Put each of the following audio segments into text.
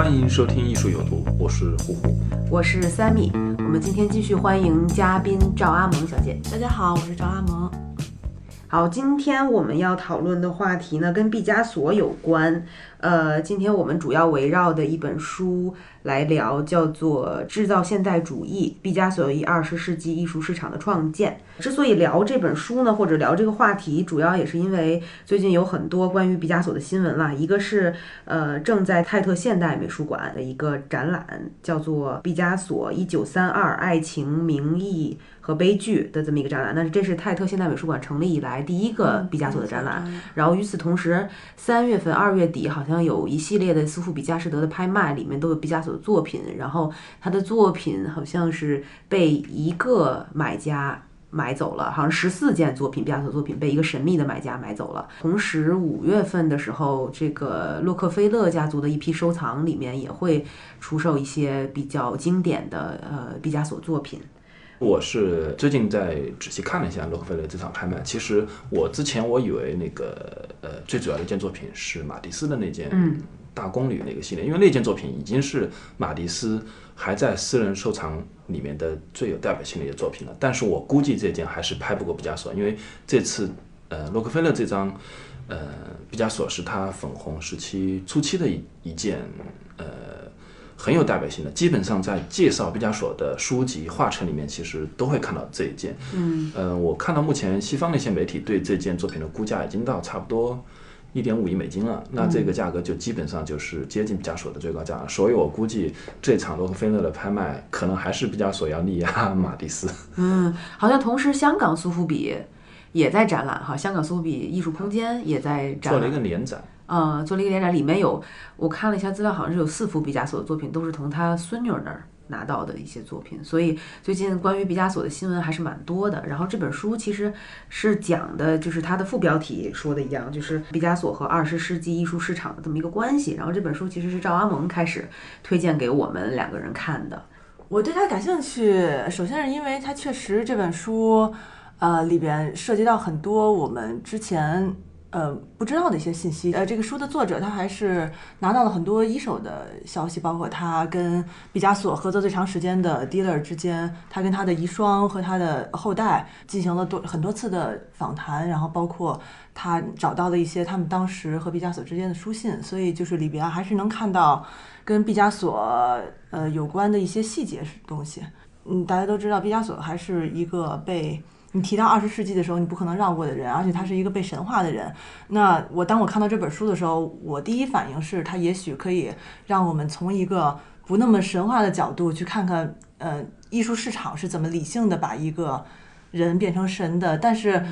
欢迎收听艺术有毒，我是虎虎。我是三米，我们今天继续欢迎嘉宾赵阿萌小姐。大家好，我是赵阿萌。好，今天我们要讨论的话题呢，跟毕加索有关。呃，今天我们主要围绕的一本书来聊，叫做《制造现代主义：毕加索与二十世纪艺术市场的创建》。之所以聊这本书呢，或者聊这个话题，主要也是因为最近有很多关于毕加索的新闻啦。一个是呃，正在泰特现代美术馆的一个展览，叫做《毕加索一九三二：爱情、名义和悲剧》的这么一个展览。那是这是泰特现代美术馆成立以来第一个毕加索的展览。然后与此同时，三月份、二月底好像有一系列的苏富比佳士得的拍卖，里面都有毕加索的作品。然后他的作品好像是被一个买家买走了，好像十四件作品，毕加索作品被一个神秘的买家买走了。同时，五月份的时候，这个洛克菲勒家族的一批收藏里面也会出售一些比较经典的呃毕加索作品。我是最近在仔细看了一下洛克菲勒这场拍卖。其实我之前我以为那个呃最主要的一件作品是马蒂斯的那件嗯大公驴那个系列，因为那件作品已经是马蒂斯还在私人收藏里面的最有代表性的一个作品了。但是我估计这件还是拍不过毕加索，因为这次呃洛克菲勒这张呃毕加索是他粉红时期初期的一一件呃。很有代表性的，基本上在介绍毕加索的书籍、画册里面，其实都会看到这一件。嗯，呃，我看到目前西方的一些媒体对这件作品的估价已经到差不多一点五亿美金了，那这个价格就基本上就是接近毕加索的最高价了。所以我估计这场洛克菲勒的拍卖可能还是毕加索要力压马蒂斯。嗯，好像同时香港苏富比也在展览哈，香港苏富比艺术空间也在展览，做了一个联展，呃，做了一个联展，里面有我看了一下资料，好像是有四幅毕加索的作品，都是从他孙女那儿拿到的一些作品，所以最近关于毕加索的新闻还是蛮多的。然后这本书其实是讲的，就是它的副标题说的一样，就是毕加索和二十世纪艺术市场的这么一个关系。然后这本书其实是赵阿蒙开始推荐给我们两个人看的。我对他感兴趣，首先是因为他确实这本书，呃，里边涉及到很多我们之前呃不知道的一些信息。呃，这个书的作者他还是拿到了很多一手的消息，包括他跟毕加索合作最长时间的 dealer 之间，他跟他的遗孀和他的后代进行了多很多次的访谈，然后包括他找到了一些他们当时和毕加索之间的书信，所以就是里边还是能看到跟毕加索呃有关的一些细节东西。嗯，大家都知道毕加索还是一个被你提到二十世纪的时候，你不可能绕过的人，而且他是一个被神化的人。那我当我看到这本书的时候，我第一反应是他也许可以让我们从一个不那么神话的角度去看看，呃，艺术市场是怎么理性的把一个人变成神的。但是，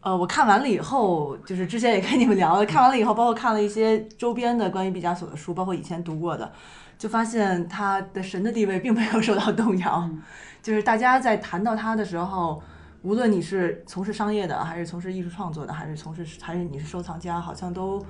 呃，我看完了以后，就是之前也跟你们聊了，看完了以后，包括看了一些周边的关于毕加索的书，包括以前读过的，就发现他的神的地位并没有受到动摇。就是大家在谈到他的时候，无论你是从事商业的，还是从事艺术创作的，还是从事还是你是收藏家，好像都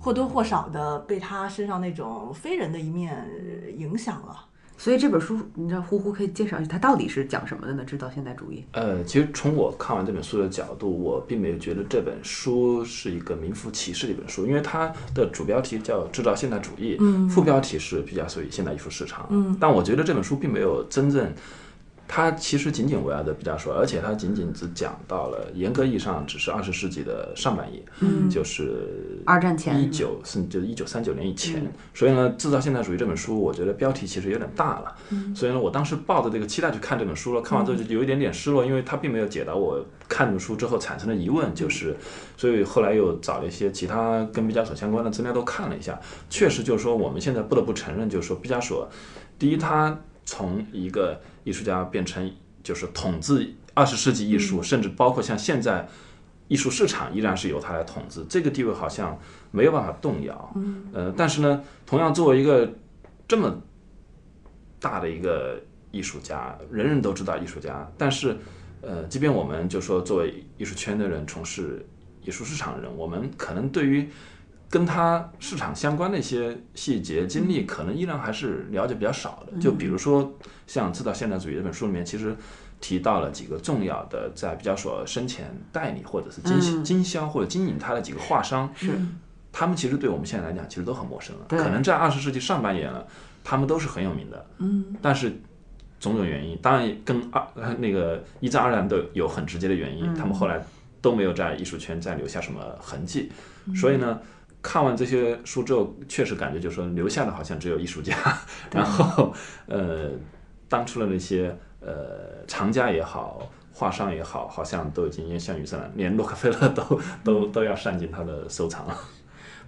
或多或少的被他身上那种非人的一面呃影响了。所以这本书，你知道呼呼可以介绍一下，它到底是讲什么的呢？制造现代主义。呃，其实从我看完这本书的角度，我并没有觉得这本书是一个名副其实的一本书，因为它的主标题叫《制造现代主义》，嗯副标题是毕加索与现代艺术市场。嗯但我觉得这本书并没有真正，它其实仅仅围绕着毕加索，而且它仅仅只讲到了严格意义上只是二十世纪的上半叶，嗯。就是二战前。一九甚至一九三九年以前。所以呢，《制造现代主义》这本书，我觉得标题其实有点大了。嗯。所以呢，我当时抱着这个期待去看这本书了，看完之后就有一点点失落，因为它并没有解答我看这本书之后产生的疑问，就是，所以后来又找了一些其他跟毕加索相关的资料都看了一下，确实就是说我们现在不得不承认，就是说毕加索，第一他从一个艺术家变成就是统治二十世纪艺术，甚至包括像现在。艺术市场依然是由他来统治，这个地位好像没有办法动摇。嗯，呃，但是呢，同样作为一个这么大的一个艺术家，人人都知道艺术家，但是，呃，即便我们就说作为艺术圈的人，从事艺术市场的人，我们可能对于跟他市场相关的一些细节经历，可能依然还是了解比较少的。就比如说像《制造现代主义》这本书里面，其实提到了几个重要的在毕加索生前代理或者是经经销或者经营他的几个画商，是他们其实对我们现在来讲，其实都很陌生了。可能在二十世纪上半叶了，他们都是很有名的。嗯，但是种种原因，当然跟二呃那个一战、二战都有很直接的原因，他们后来都没有在艺术圈再留下什么痕迹。所以呢，看完这些书之后，确实感觉就是说留下的好像只有艺术家，然后呃，当初的那些呃藏家也好。画商也好，好像都已经烟消云散了，连洛克菲勒都都都要善尽他的收藏了。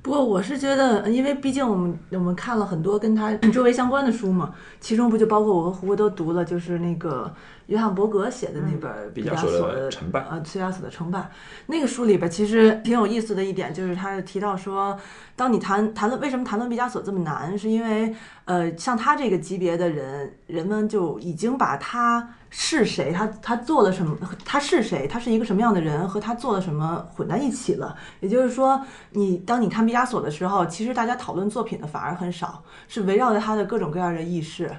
不过我是觉得，因为毕竟我们我们看了很多跟他周围相关的书嘛，其中不就包括我和胡胡都读了，就是那个约翰伯格写的那本毕加索的成败呃，毕加索的成败。那个书里边其实挺有意思的一点，就是他提到说，当你谈谈论为什么谈论毕加索这么难，是因为呃，像他这个级别的人，人们就已经把他。是谁？他他做了什么？他是谁？他是一个什么样的人？和他做了什么混在一起了？也就是说，你当你看毕加索的时候，其实大家讨论作品的反而很少，是围绕着他的各种各样的意识，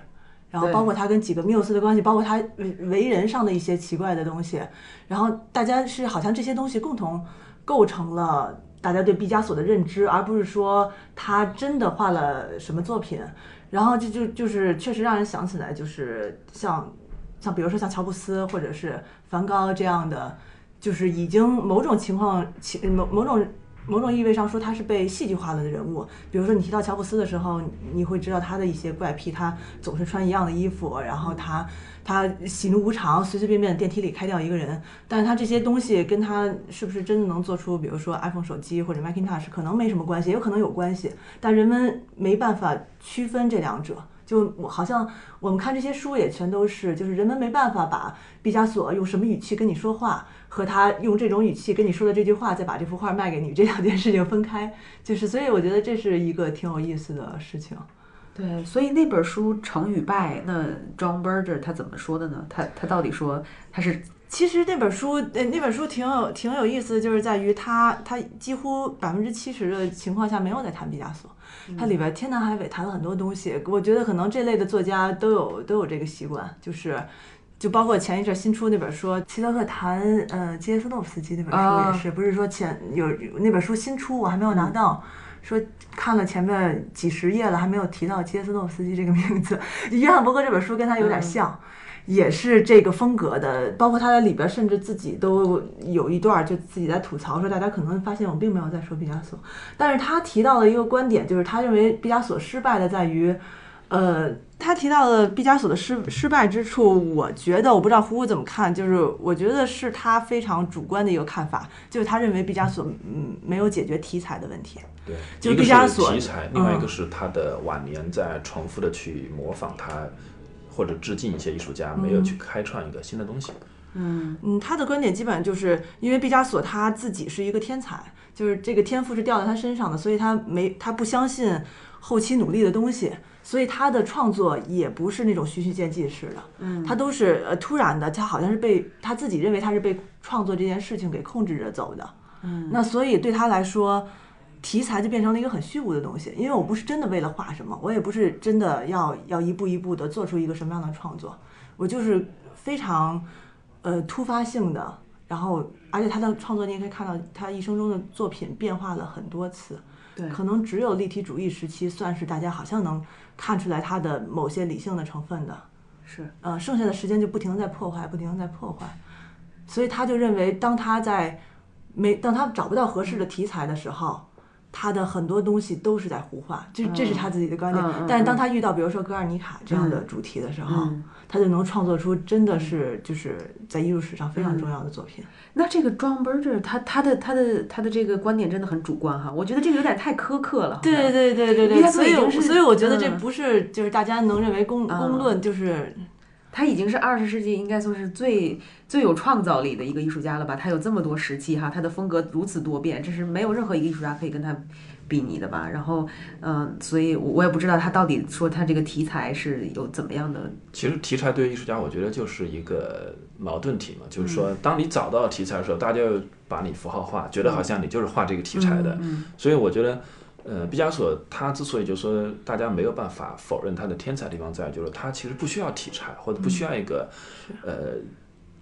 然后包括他跟几个缪斯的关系，包括他为为人上的一些奇怪的东西，然后大家是好像这些东西共同构成了大家对毕加索的认知，而不是说他真的画了什么作品。然后就就就是确实让人想起来，就是像。像比如说像乔布斯或者是梵高这样的，就是已经某种情况、情某某种某种意味上说他是被戏剧化了的人物。比如说你提到乔布斯的时候，你会知道他的一些怪癖，他总是穿一样的衣服，然后他他喜怒无常，随随便便电梯里开掉一个人。但是他这些东西跟他是不是真的能做出，比如说 iPhone 手机或者 Macintosh，可能没什么关系，也有可能有关系，但人们没办法区分这两者。就好像我们看这些书也全都是，就是人们没办法把毕加索用什么语气跟你说话，和他用这种语气跟你说的这句话，再把这幅画卖给你这两件事情分开，就是所以我觉得这是一个挺有意思的事情。对，所以那本书成与败，那 John Berger 他怎么说的呢？他他到底说他是？其实那本书，呃，那本书挺有挺有意思的，就是在于他他几乎百分之七十的情况下没有在谈毕加索。它里边天南海北谈了很多东西，我觉得可能这类的作家都有都有这个习惯，就是就包括前一阵新出那本书，齐泽克谈呃杰斯诺夫斯基那本书也是，不是说前有那本书新出我还没有拿到，说看了前面几十页了还没有提到杰斯诺夫斯基这个名字，约翰伯格这本书跟他有点像。也是这个风格的，包括他在里边，甚至自己都有一段就自己在吐槽说，大家可能发现我并没有在说毕加索，但是他提到了一个观点，就是他认为毕加索失败的在于，呃，他提到了毕加索的失失败之处，我觉得我不知道胡胡怎么看，就是我觉得是他非常主观的一个看法，就是他认为毕加索嗯没有解决题材的问题，对，就毕加索题材，另外一个是他的晚年在重复的去模仿他。或者致敬一些艺术家，没有去开创一个新的东西。嗯嗯，他的观点基本上就是因为毕加索他自己是一个天才，就是这个天赋是掉在他身上的，所以他没他不相信后期努力的东西，所以他的创作也不是那种循序渐进式的。嗯，他都是呃突然的，他好像是被他自己认为他是被创作这件事情给控制着走的。嗯，那所以对他来说。题材就变成了一个很虚无的东西，因为我不是真的为了画什么，我也不是真的要要一步一步的做出一个什么样的创作，我就是非常呃突发性的，然后而且他的创作你也可以看到他一生中的作品变化了很多次，对，可能只有立体主义时期算是大家好像能看出来他的某些理性的成分的，是，呃，剩下的时间就不停的在破坏，不停的在破坏，所以他就认为当他在没当他找不到合适的题材的时候。他的很多东西都是在胡画，这这是他自己的观点。但是当他遇到比如说格尔尼卡这样的主题的时候，他就能创作出真的是就是在艺术史上非常重要的作品。那这个 John Berger 他他的他的他的这个观点真的很主观哈，我觉得这个有点太苛刻了。对对对对对，所以所以我觉得这不是就是大家能认为公公论就是。他已经是二十世纪应该说是最最有创造力的一个艺术家了吧？他有这么多时期哈，他的风格如此多变，这是没有任何一个艺术家可以跟他比拟的吧？然后，嗯、所以我我也不知道他到底说他这个题材是有怎么样的，其实题材对于艺术家，我觉得就是一个矛盾体嘛，就是说，当你找到题材的时候，大家又把你符号化，觉得好像你就是画这个题材的。所以我觉得，呃，毕加索他之所以就是说大家没有办法否认他的天才的地方在于，就是他其实不需要题材，或者不需要一个，呃。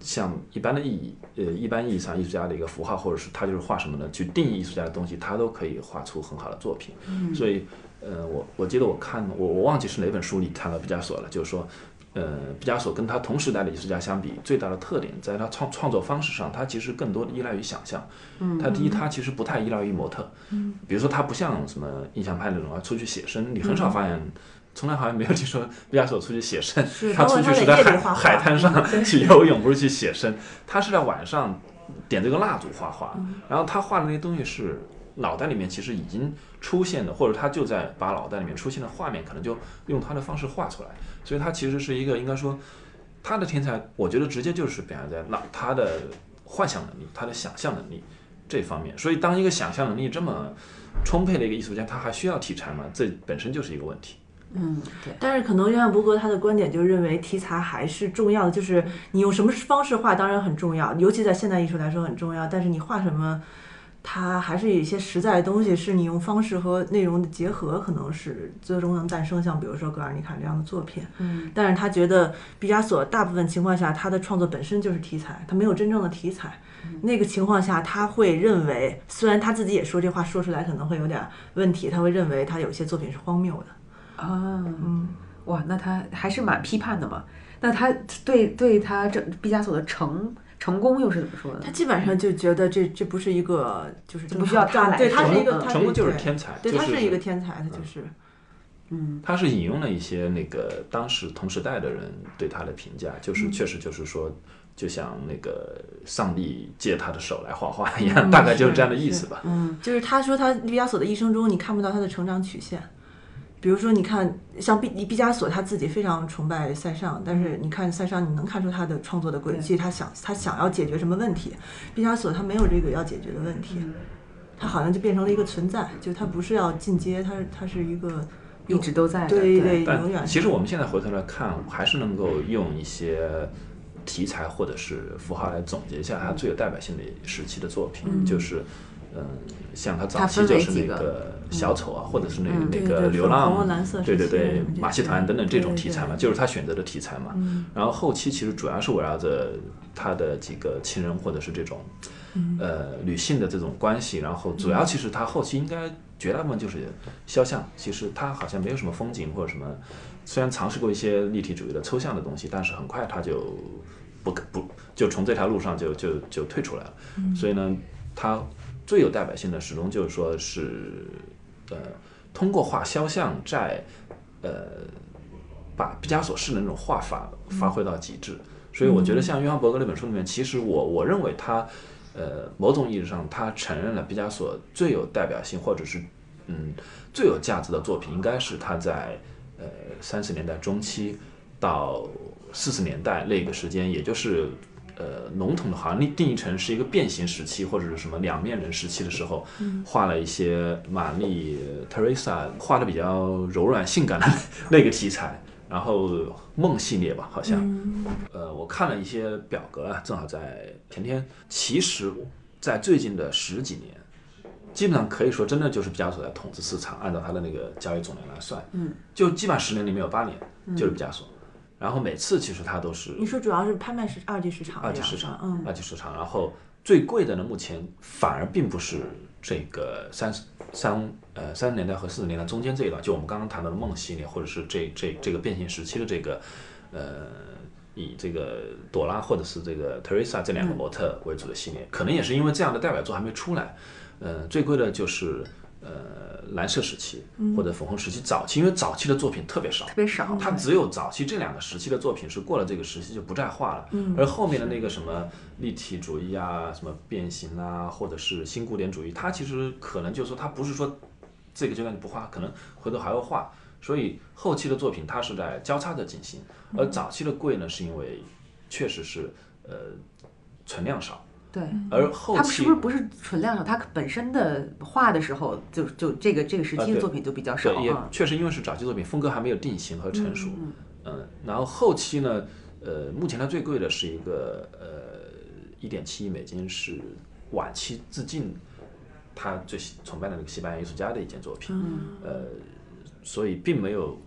像一般的意义，呃，一般意义上艺术家的一个符号，或者是他就是画什么呢？去定义艺术家的东西，他都可以画出很好的作品。所以，呃，我我记得我看我我忘记是哪本书里谈到毕加索了，就是说，呃，毕加索跟他同时代的艺术家相比，最大的特点在他创创作方式上，他其实更多的依赖于想象。嗯，他第一，他其实不太依赖于模特。嗯，比如说他不像什么印象派那种啊，出去写生，你很少发现。从来好像没有听说毕加索出去写生，他出去是在海海滩上去游泳，不是去写生。他是在晚上点这个蜡烛画画，然后他画的那些东西是脑袋里面其实已经出现的，或者他就在把脑袋里面出现的画面，可能就用他的方式画出来。所以他其实是一个应该说他的天才，我觉得直接就是表现在脑他的幻想能力、他的想象能力这方面。所以当一个想象能力这么充沛的一个艺术家，他还需要题材吗？这本身就是一个问题。嗯，对，但是可能约翰伯格他的观点就认为题材还是重要的，就是你用什么方式画当然很重要，尤其在现代艺术来说很重要。但是你画什么，它还是有一些实在的东西，是你用方式和内容的结合，可能是最终能诞生像比如说格尔尼卡这样的作品。嗯，但是他觉得毕加索大部分情况下他的创作本身就是题材，他没有真正的题材。那个情况下，他会认为，虽然他自己也说这话说出来可能会有点问题，他会认为他有些作品是荒谬的。啊，嗯，哇，那他还是蛮批判的嘛。那他对对他这毕加索的成成功又是怎么说的？他基本上就觉得这这不是一个，就是不需要他来说他是一个，成功就是天才对，他是是一个天才，他就是。嗯他是引用了一些那个当时同时代的人对他的评价，就是确实就是说，就像那个上帝借他的手来画画一样，大概就是这样的意思吧。嗯，就是他说他毕加索的一生中，你看不到他的成长曲线。比如说，你看像毕毕加索他自己非常崇拜塞尚，但是你看塞尚，你能看出他的创作的轨迹，他想他想要解决什么问题。毕加索他没有这个要解决的问题，他好像就变成了一个存在，就他不是要进阶，他是他是一个一直都在的对对。永远但其实我们现在回头来看，还是能够用一些题材或者是符号来总结一下他最有代表性的时期的作品，就是。嗯，像他早期就是那个个小丑啊，或者是那那个流浪对对对马戏团等等这种题材嘛，对就是他选择的题材嘛。然后后期其实主要是围绕着他的几个情人或者是这种呃女性的这种关系，然后主要其实他后期应该绝大部分就是肖像，其实他好像没有什么风景或者什么，虽然尝试过一些立体主义的抽象的东西，但是很快他就不可不就从这条路上就就就退出来了。所以呢，他最有代表性的始终就是说是呃通过画肖像在呃把毕加索式的那种画法发挥到极致。所以我觉得像约翰伯格那本书里面，其实我我认为他呃某种意义上他承认了毕加索最有代表性或者是嗯最有价值的作品，应该是他在呃三十年代中期到四十年代那个时间，也就是呃笼统的好像定定义成是一个变形时期或者是什么两面人时期的时候，画了一些玛丽、Teresa 画的比较柔软性感的 那个题材。然后梦系列吧，好像，呃，我看了一些表格啊，正好在前天。其实，在最近的十几年，基本上可以说，真的就是毕加索在统治市场，按照他的那个交易总量来算，嗯，就基本上十年里面有八年就是毕加索。然后每次其实它都是你说主要是拍卖市二级市场，二级市场，嗯，二级市场。然后最贵的呢，目前反而并不是这个三十三呃三十年代和四十年代中间这一段，就我们刚刚谈到的梦系列，或者是这这这个变形时期的这个呃以这个朵拉或者是这个 Teresa 这两个模特为主的系列，可能也是因为这样的代表作还没出来，呃，最贵的就是。呃，蓝色时期或者粉红时期早期，因为早期的作品特别少，特别少。它只有早期这两个时期的作品是过了这个时期就不再画了，而后面的那个什么立体主义啊、什么变形啊，或者是新古典主义，它其实可能就是说它不是说这个阶段你不画，可能回头还要画，所以后期的作品它是在交叉的进行，而早期的贵呢，是因为确实是呃存量少，对，而后他们是不是不是纯量少？他本身的画的时候就就这个这个时期的作品就比较少对，也啊。确实因为是早期作品，风格还没有定型和成熟。嗯然后后期呢，呃，目前它最贵的是一个呃一点七亿美金，是晚期致敬他最喜崇拜的那个西班牙艺术家的一件作品。呃，所以并没有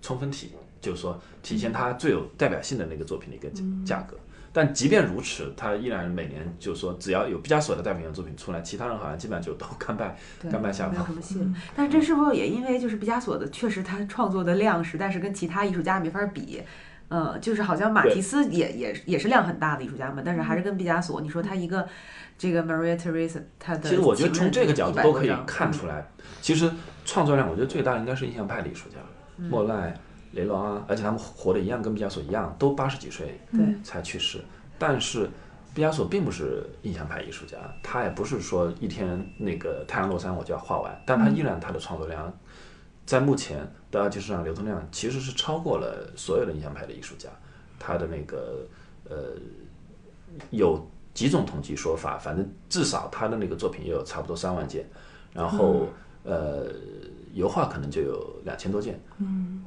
充分体，就是说体现他最有代表性的那个作品的一个价价格。但即便如此，他依然每年就是说，只要有毕加索的代表性作品出来，其他人好像基本上就都 甘拜甘拜下风没有什。么戏了。但是这是不是也因为就是毕加索的，确实他创作的量实在是跟其他艺术家没法比。嗯，就是好像马对蒂斯也也也是量很大的艺术家嘛，但是还是跟毕加索，你说他一个这个 Maria Theresa，他的其实我觉得从这个角度都可以看出。出来，其实创作量我觉得最大的应该是印象派的艺术家，莫奈、雷诺啊，而且他们活的一样，跟毕加索一样，都八十几岁才去世。但是毕加索并不是印象派艺术家，他也不是说一天那个太阳落山我就要画完，但他依然他的创作量在目前的二级市场流通量其实是超过了所有的印象派的艺术家，他的那个呃有几种统计说法，反正至少他的那个作品也有差不多三万件，然后、呃油画可能就有两千多件，嗯。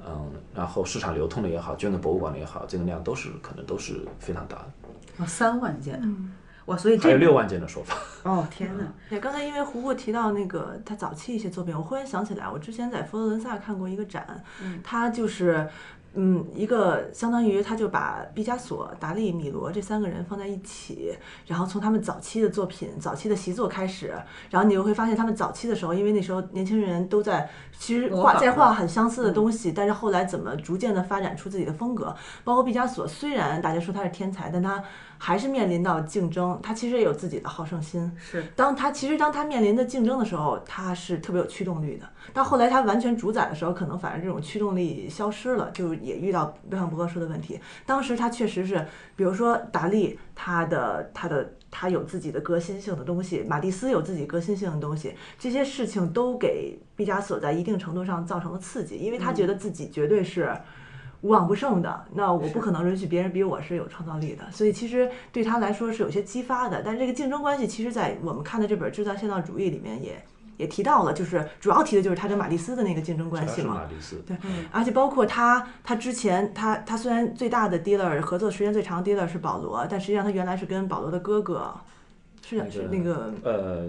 然后市场流通的也好，捐给博物馆的也好，这个量都是可能都是非常大的，哦三万件，嗯。哇，所以这还有六万件的说法。哦天哪，对，刚才因为胡胡提到那个他早期一些作品，我忽然想起来，我之前在佛罗伦萨看过一个展，他就是。嗯，一个相当于他就把毕加索、达利、米罗这三个人放在一起，然后从他们早期的作品、早期的习作开始，然后你就会发现他们早期的时候，因为那时候年轻人都在其实画在画很相似的东西，但是后来怎么逐渐的发展出自己的风格，包括毕加索，虽然大家说他是天才，但他还是面临到竞争，他其实也有自己的好胜心。是当他其实当他面临的竞争的时候，他是特别有驱动力的。到后来他完全主宰的时候，可能反而这种驱动力消失了，就也遇到像博哥说的问题。当时他确实是，比如说达利，他的他的他有自己的革新性的东西，马蒂斯有自己革新性的东西，这些事情都给毕加索在一定程度上造成了刺激，因为他觉得自己绝对是。无往不胜的，那我不可能允许别人比我是有创造力的，所以其实对他来说是有些激发的。但是这个竞争关系，其实，在我们看的这本《制造现代主义》里面也也提到了，就是主要提的就是他跟马蒂斯的那个竞争关系嘛。马蒂斯，对，而且包括他，他之前他他虽然最大的 dealer 合作时间最长的 dealer 是保罗，但实际上他原来是跟保罗的哥哥，是是那个呃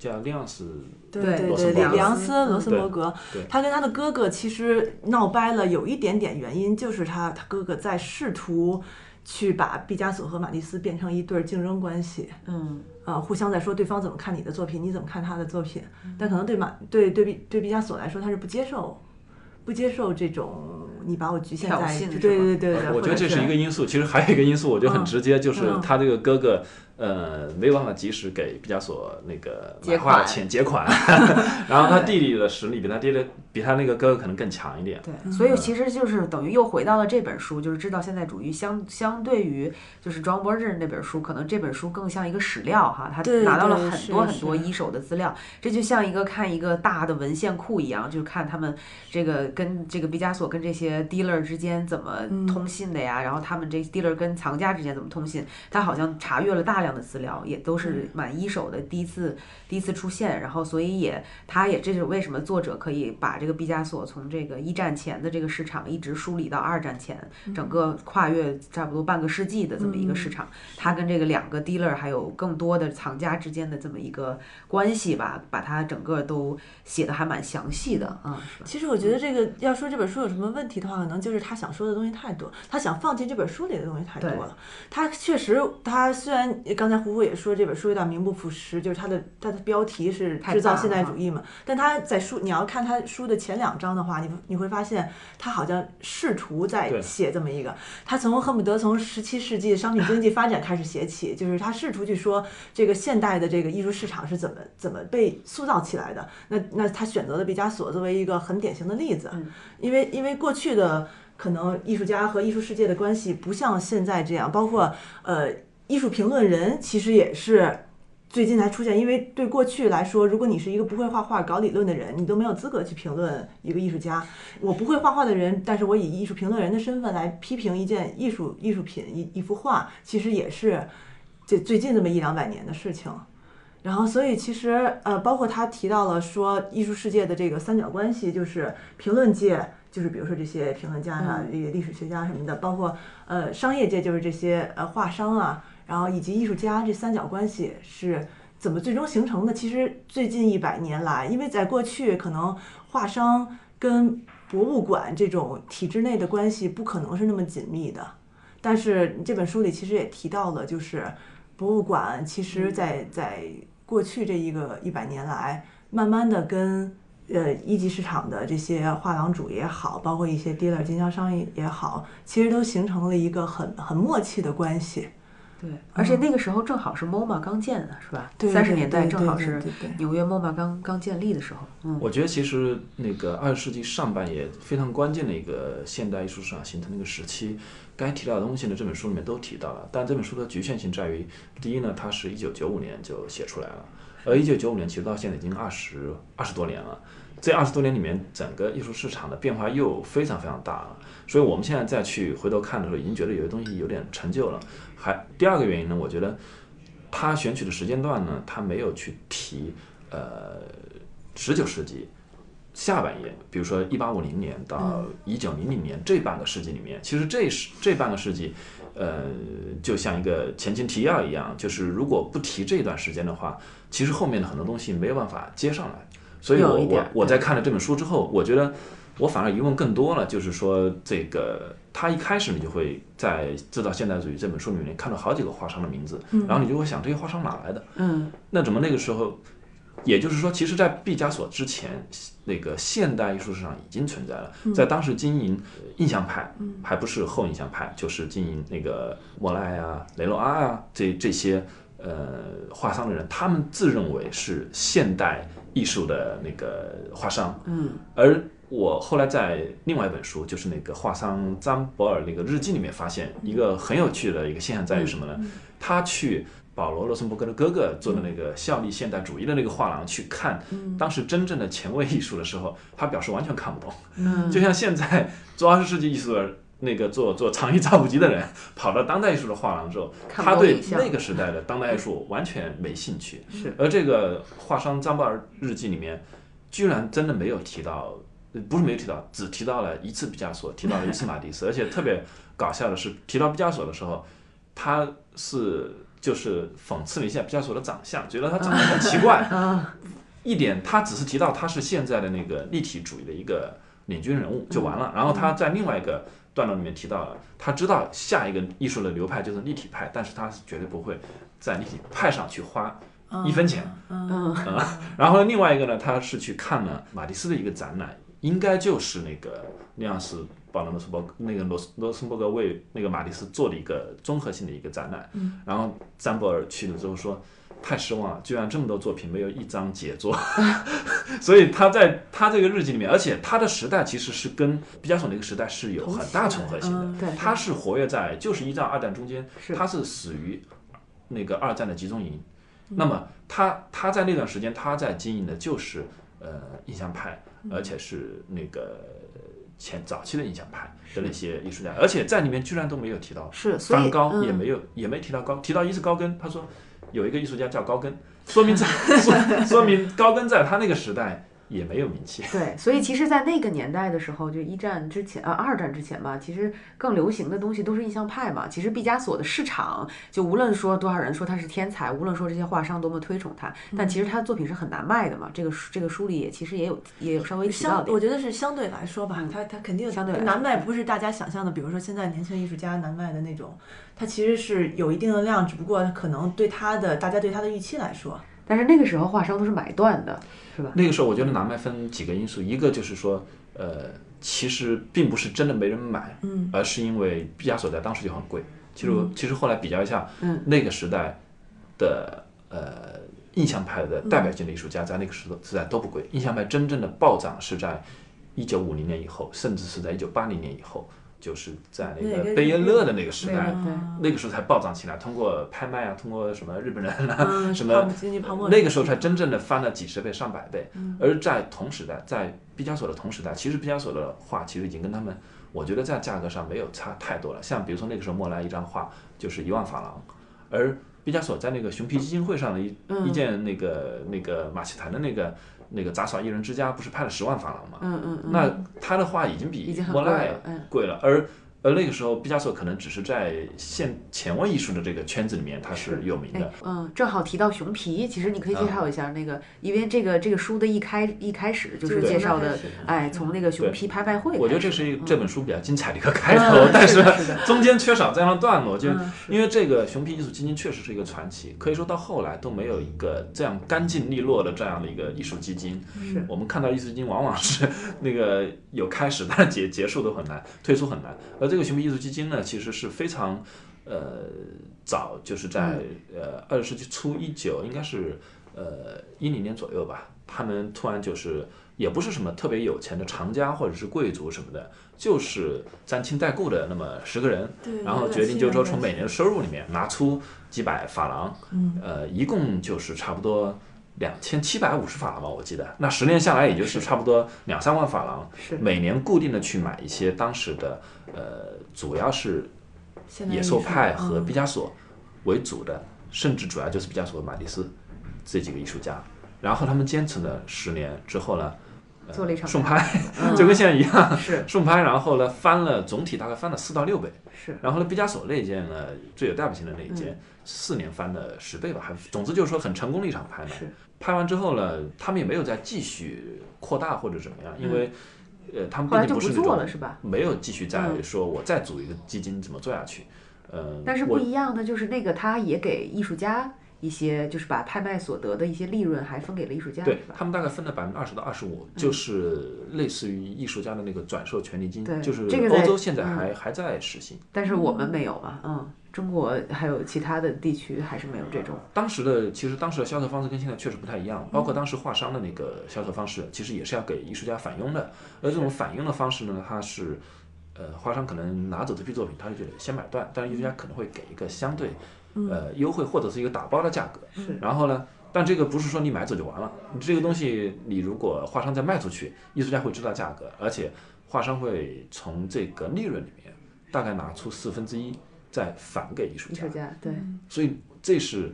叫利昂斯，对对对对，里罗森伯格里昂斯罗斯伯格他跟他的哥哥其实闹掰了，有一点点原因就是他他哥哥在试图去把毕加索和马蒂斯变成一对儿竞争关系，嗯呃，互相在说对方怎么看你的作品，你怎么看他的作品，但可能对马对对毕对毕加索来说，他是不接受不接受这种你把我局限在，对对对对，我觉得这是一个因素。其实还有一个因素，我觉得很直接，就是嗯他这个哥哥，呃，没有办法及时给毕加索那个结买画的款。钱结款，然后他弟弟的实力比他爹的比他那个哥哥可能更强一点。对，所以其实就是等于又回到了这本书，就是知道现代主义相相对于就是 John Berger 那本书，可能这本书更像一个史料哈，他拿到了很多很多一手的资料，这就像一个看一个大的文献库一样，就是看他们这个跟这个毕加索跟这些 dealer 之间怎么通信的呀，然后他们这 dealer 跟藏家之间怎么通信，他好像查阅了大量的资料，也都是蛮一手的，第一次第一次出现，然后所以也他也这是为什么作者可以把这个毕加索从这个一战前的这个市场一直梳理到二战前，整个跨越差不多半个世纪的这么一个市场，他跟这个两个 dealer 还有更多的藏家之间的这么一个关系吧，把它整个都写的还蛮详细的啊。是其实我觉得这个要说这本书有什么问题的话，可能就是他想说的东西太多，他想放进这本书里的东西太多了。他确实，他虽然刚才胡胡也说这本书有点名不副实，就是它的它的标题是制造现代主义嘛，但他在书你要看他书的前两章的话，你你会发现他好像试图在写这么一个，他从恨不得从十七世纪商品经济发展开始写起，就是他试图去说这个现代的这个艺术市场是怎么怎么被塑造起来的。那那他选择了毕加索作为一个很典型的例子，因为因为过去的可能艺术家和艺术世界的关系不像现在这样，包括呃艺术评论人其实也是。最近才出现，因为对过去来说，如果你是一个不会画画、搞理论的人，你都没有资格去评论一个艺术家。我不会画画的人，但是我以艺术评论人的身份来批评一件艺术艺术品、一一幅画，其实也是这最近这么一两百年的事情。然后，所以其实呃，包括他提到了说，艺术世界的这个三角关系，就是评论界，就是比如说这些评论家啊、这个历史学家什么的，包括呃商业界，就是这些呃画商啊。然后以及艺术家这三角关系是怎么最终形成的？其实最近一百年来，因为在过去可能画商跟博物馆这种体制内的关系不可能是那么紧密的，但是这本书里其实也提到了，就是博物馆其实在在过去这一个一百年来，慢慢的跟呃一级市场的这些画廊主也好，包括一些 dealer 经销商也好，其实都形成了一个很很默契的关系。对，而且那个时候正好是 MoMA 刚建的，是吧？对，三十年代正好是纽约 MoMA 刚刚建立的时候。嗯，我觉得其实那个二十世纪上半叶非常关键的一个现代艺术市场形成的一个时期，该提到的东西呢，这本书里面都提到了。但这本书的局限性在于，第一呢，它是一九九五年就写出来了，而一九九五年其实到现在已经二十二十多年了。这二十多年里面，整个艺术市场的变化又非常非常大了，所以我们现在再去回头看的时候，已经觉得有些东西有点陈旧了。还第二个原因呢，我觉得他选取的时间段呢，他没有去提呃十九世纪下半叶，比如说一八五零年到一九零零年这半个世纪里面，其实这是这半个世纪，呃，就像一个前情提要一样，就是如果不提这段时间的话，其实后面的很多东西没有办法接上来。所以我我我在看了这本书之后，我觉得我反而疑问更多了，就是说这个他一开始你就会在《制造现代主义》这本书里面看到好几个画商的名字，然后你就会想这些画商哪来的？嗯，那怎么那个时候，也就是说，其实，在毕加索之前，那个现代艺术市场已经存在了，在当时经营呃印象派，还不是后印象派，就是经营那个莫奈啊、雷诺阿啊这这些呃画商的人，他们自认为是现代艺术的那个画商，嗯，而我后来在另外一本书，就是那个画商张博尔那个日记里面发现一个很有趣的一个现象在于什么呢？他去保罗·罗森伯格的哥哥做的那个效力现代主义的那个画廊去看当时真正的前卫艺术的时候，他表示完全看不懂。嗯。就像现在做二十世纪艺术的那个做做长衣扎普吉的人，跑到当代艺术的画廊之后，他对那个时代的当代艺术完全没兴趣。是。而这个画商张伯尔日记里面，居然真的没有提到，呃不是没有提到，只提到了一次毕加索，提到了一次马蒂斯，而且特别搞笑的是，提到毕加索的时候，他是就是讽刺了一下毕加索的长相，觉得他长得很奇怪，啊，一点他只是提到他是现在的那个立体主义的一个领军人物就完了。然后他在另外一个段落里面提到了，他知道下一个艺术的流派就是立体派，但是他是绝对不会在立体派上去花一分钱。然后另外一个呢，他是去看了马蒂斯的一个展览，应该就是那个那样是保罗·罗斯伯格那个罗斯罗斯伯格为那个马蒂斯做的一个综合性的一个展览。然后詹伯尔去了之后说。太失望了，居然这么多作品没有一张杰作，所以他在他这个日记里面，而且他的时代其实是跟毕加索那个时代是有很大重合性的。嗯对。他是活跃在就是一战、二战中间，是。他是死于那个二战的集中营。那么他他在那段时间，他在经营的就是呃印象派，而且是那个前早期的印象派的那些艺术家，而且在里面居然都没有提到是，梵高，嗯。也没有也没提到高，提到一次高更，他说有一个艺术家叫高更，说明在 说说明高更在他那个时代也没有名气。对，所以其实，在那个年代的时候，就一战之前，呃，二战之前吧，其实更流行的东西都是印象派嘛。其实毕加索的市场，就无论说多少人说他是天才，无论说这些画商多么推崇他，但其实他的作品是很难卖的嘛。这个书这个书里也其实也有也有稍微提到的，我。觉得是相对来说吧，他他肯定相对难卖不是大家想象的，比如说现在年轻艺术家难卖的那种，他其实是有一定的量，只不过可能对他的大家对他的预期来说，但是那个时候画商都是买断的，是吧？那个时候我觉得拿卖分几个因素，一个就是说，呃，其实并不是真的没人买，嗯，而是因为毕加索在当时就很贵。其实、其实后来比较一下，嗯，那个时代的呃印象派的代表性的艺术家在那个时时代都不贵，印象派真正的暴涨是在一九五零年以后，甚至是在一九八零年以后，就是在那那个个贝耶勒的那个时代，对那个时候才暴涨起来，通过拍卖啊，通过什么日本人啊，嗯 什么那个时候才真正的翻了几十倍、上百倍。而在同时代，在毕加索的同时代，其实毕加索的画其实已经跟他们，我觉得在价格上没有差太多了。像比如说那个时候莫奈一张画就是一万法郎，而毕加索在那个熊皮基金会上的一、一件那个那个马戏团的那个那个杂耍艺人之家，不是拍了十万法郎吗？嗯嗯嗯，那他的画已经比莫奈贵了嗯贵了，而而那个时候毕加索可能只是在现前卫艺术的这个圈子里面他是有名哎的。，嗯，正好提到熊皮，其实你可以介绍一下那个，因为这个这个书的一开一开始就是介绍的哎，从那个熊皮拍卖会，我觉得这是一嗯这本书比较精彩的一个开头，嗯但是 中间缺少这样的段落，就嗯因为这个熊皮艺术基金确实是一个传奇，可以说到后来都没有一个这样干净利落的这样的一个艺术基金。是我们看到艺术基金往往是 那个有开始，但是结结束都很难，退出很难。而这个熊皮艺术基金呢，其实是非常呃早，就是在呃二十世纪初一九应该是呃一零年左右吧，他们突然就是也不是什么特别有钱的藏家或者是贵族什么的，就是沾亲带故的那么十个人，然后决定就是说从每年的收入里面拿出几百法郎，嗯。呃，一共就是差不多两千七百五十法郎吧，我记得。那十年下来，也就是差不多两三万法郎，是。每年固定的去买一些当时的呃，主要是野兽派和嗯。毕加索为主的，甚至主要就是毕加索和马蒂斯这几个艺术家。然后他们坚持了十年之后呢，呃做了一场顺拍，就跟现在一样，是 顺拍，然后呢翻了总体大概翻了四到六倍。是然后呢，毕加索那一件呢，最有代表性的那一件，四年翻了十倍吧，还总之就是说很成功的一场拍卖。是拍完之后呢，他们也没有再继续扩大或者怎么样，因为、呃，他们后来就不毕竟不是那种做了是吧？没有继续再嗯说我再组一个基金怎么做下去。呃，但是不一样的就是那个他也给艺术家一些，就是把拍卖所得的一些利润还分给了艺术家，对？他们大概分了百分之二十到二十五，就是类似于艺术家的那个转售权利金对，就是欧洲现在嗯还、还在实行。但是我们没有嘛，嗯，中国还有其他的地区还是没有这种，当时的其实当时的销售方式跟现在确实不太一样，包括当时画商的那个销售方式，其实也是要给艺术家返佣的。而这种返佣的方式呢，它是，呃，画商可能拿走这批作品，他就觉得先买断，但是艺术家可能会给一个相对，呃，优惠或者是一个打包的价格。然后呢，但这个不是说你买走就完了，你这个东西你如果画商再卖出去，艺术家会知道价格，而且画商会从这个利润里面大概拿出四分之一再返给艺术家艺术。家对，所以这是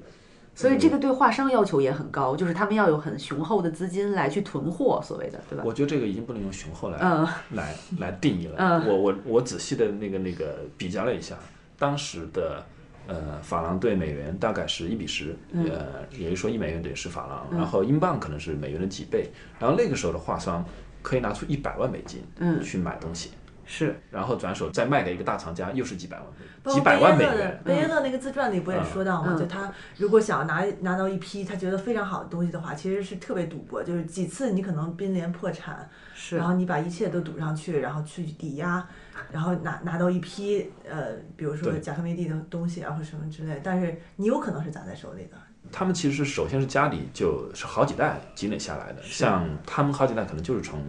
所以这个对画商要求也很高，就是他们要有很雄厚的资金来去囤货，所谓的对吧？我觉得这个已经不能用雄厚来、嗯 来来定义了。嗯我我我仔细的那个那个比较了一下，当时的呃法郎对美元大概是一比十、嗯。呃，也就是说一美元等于十法郎，然后英镑可能是美元的几倍，然后那个时候的画商可以拿出一百万美金嗯。去买东西，是然后转手再卖给一个大藏家，又是几百万美几百万美贝耶勒的元。贝耶勒那个自传里不也说到吗？嗯就他如果想要拿拿到一批他觉得非常好的东西的话，其实是特别赌博，就是几次你可能濒临破产，是然后你把一切都赌上去，然后去抵押，然后拿拿到一批呃，比如说对贾科梅蒂的东西啊或什么之类，但是你有可能是砸在手里的。他们其实首先是家里就是好几代积累下来的，像他们好几代可能就是从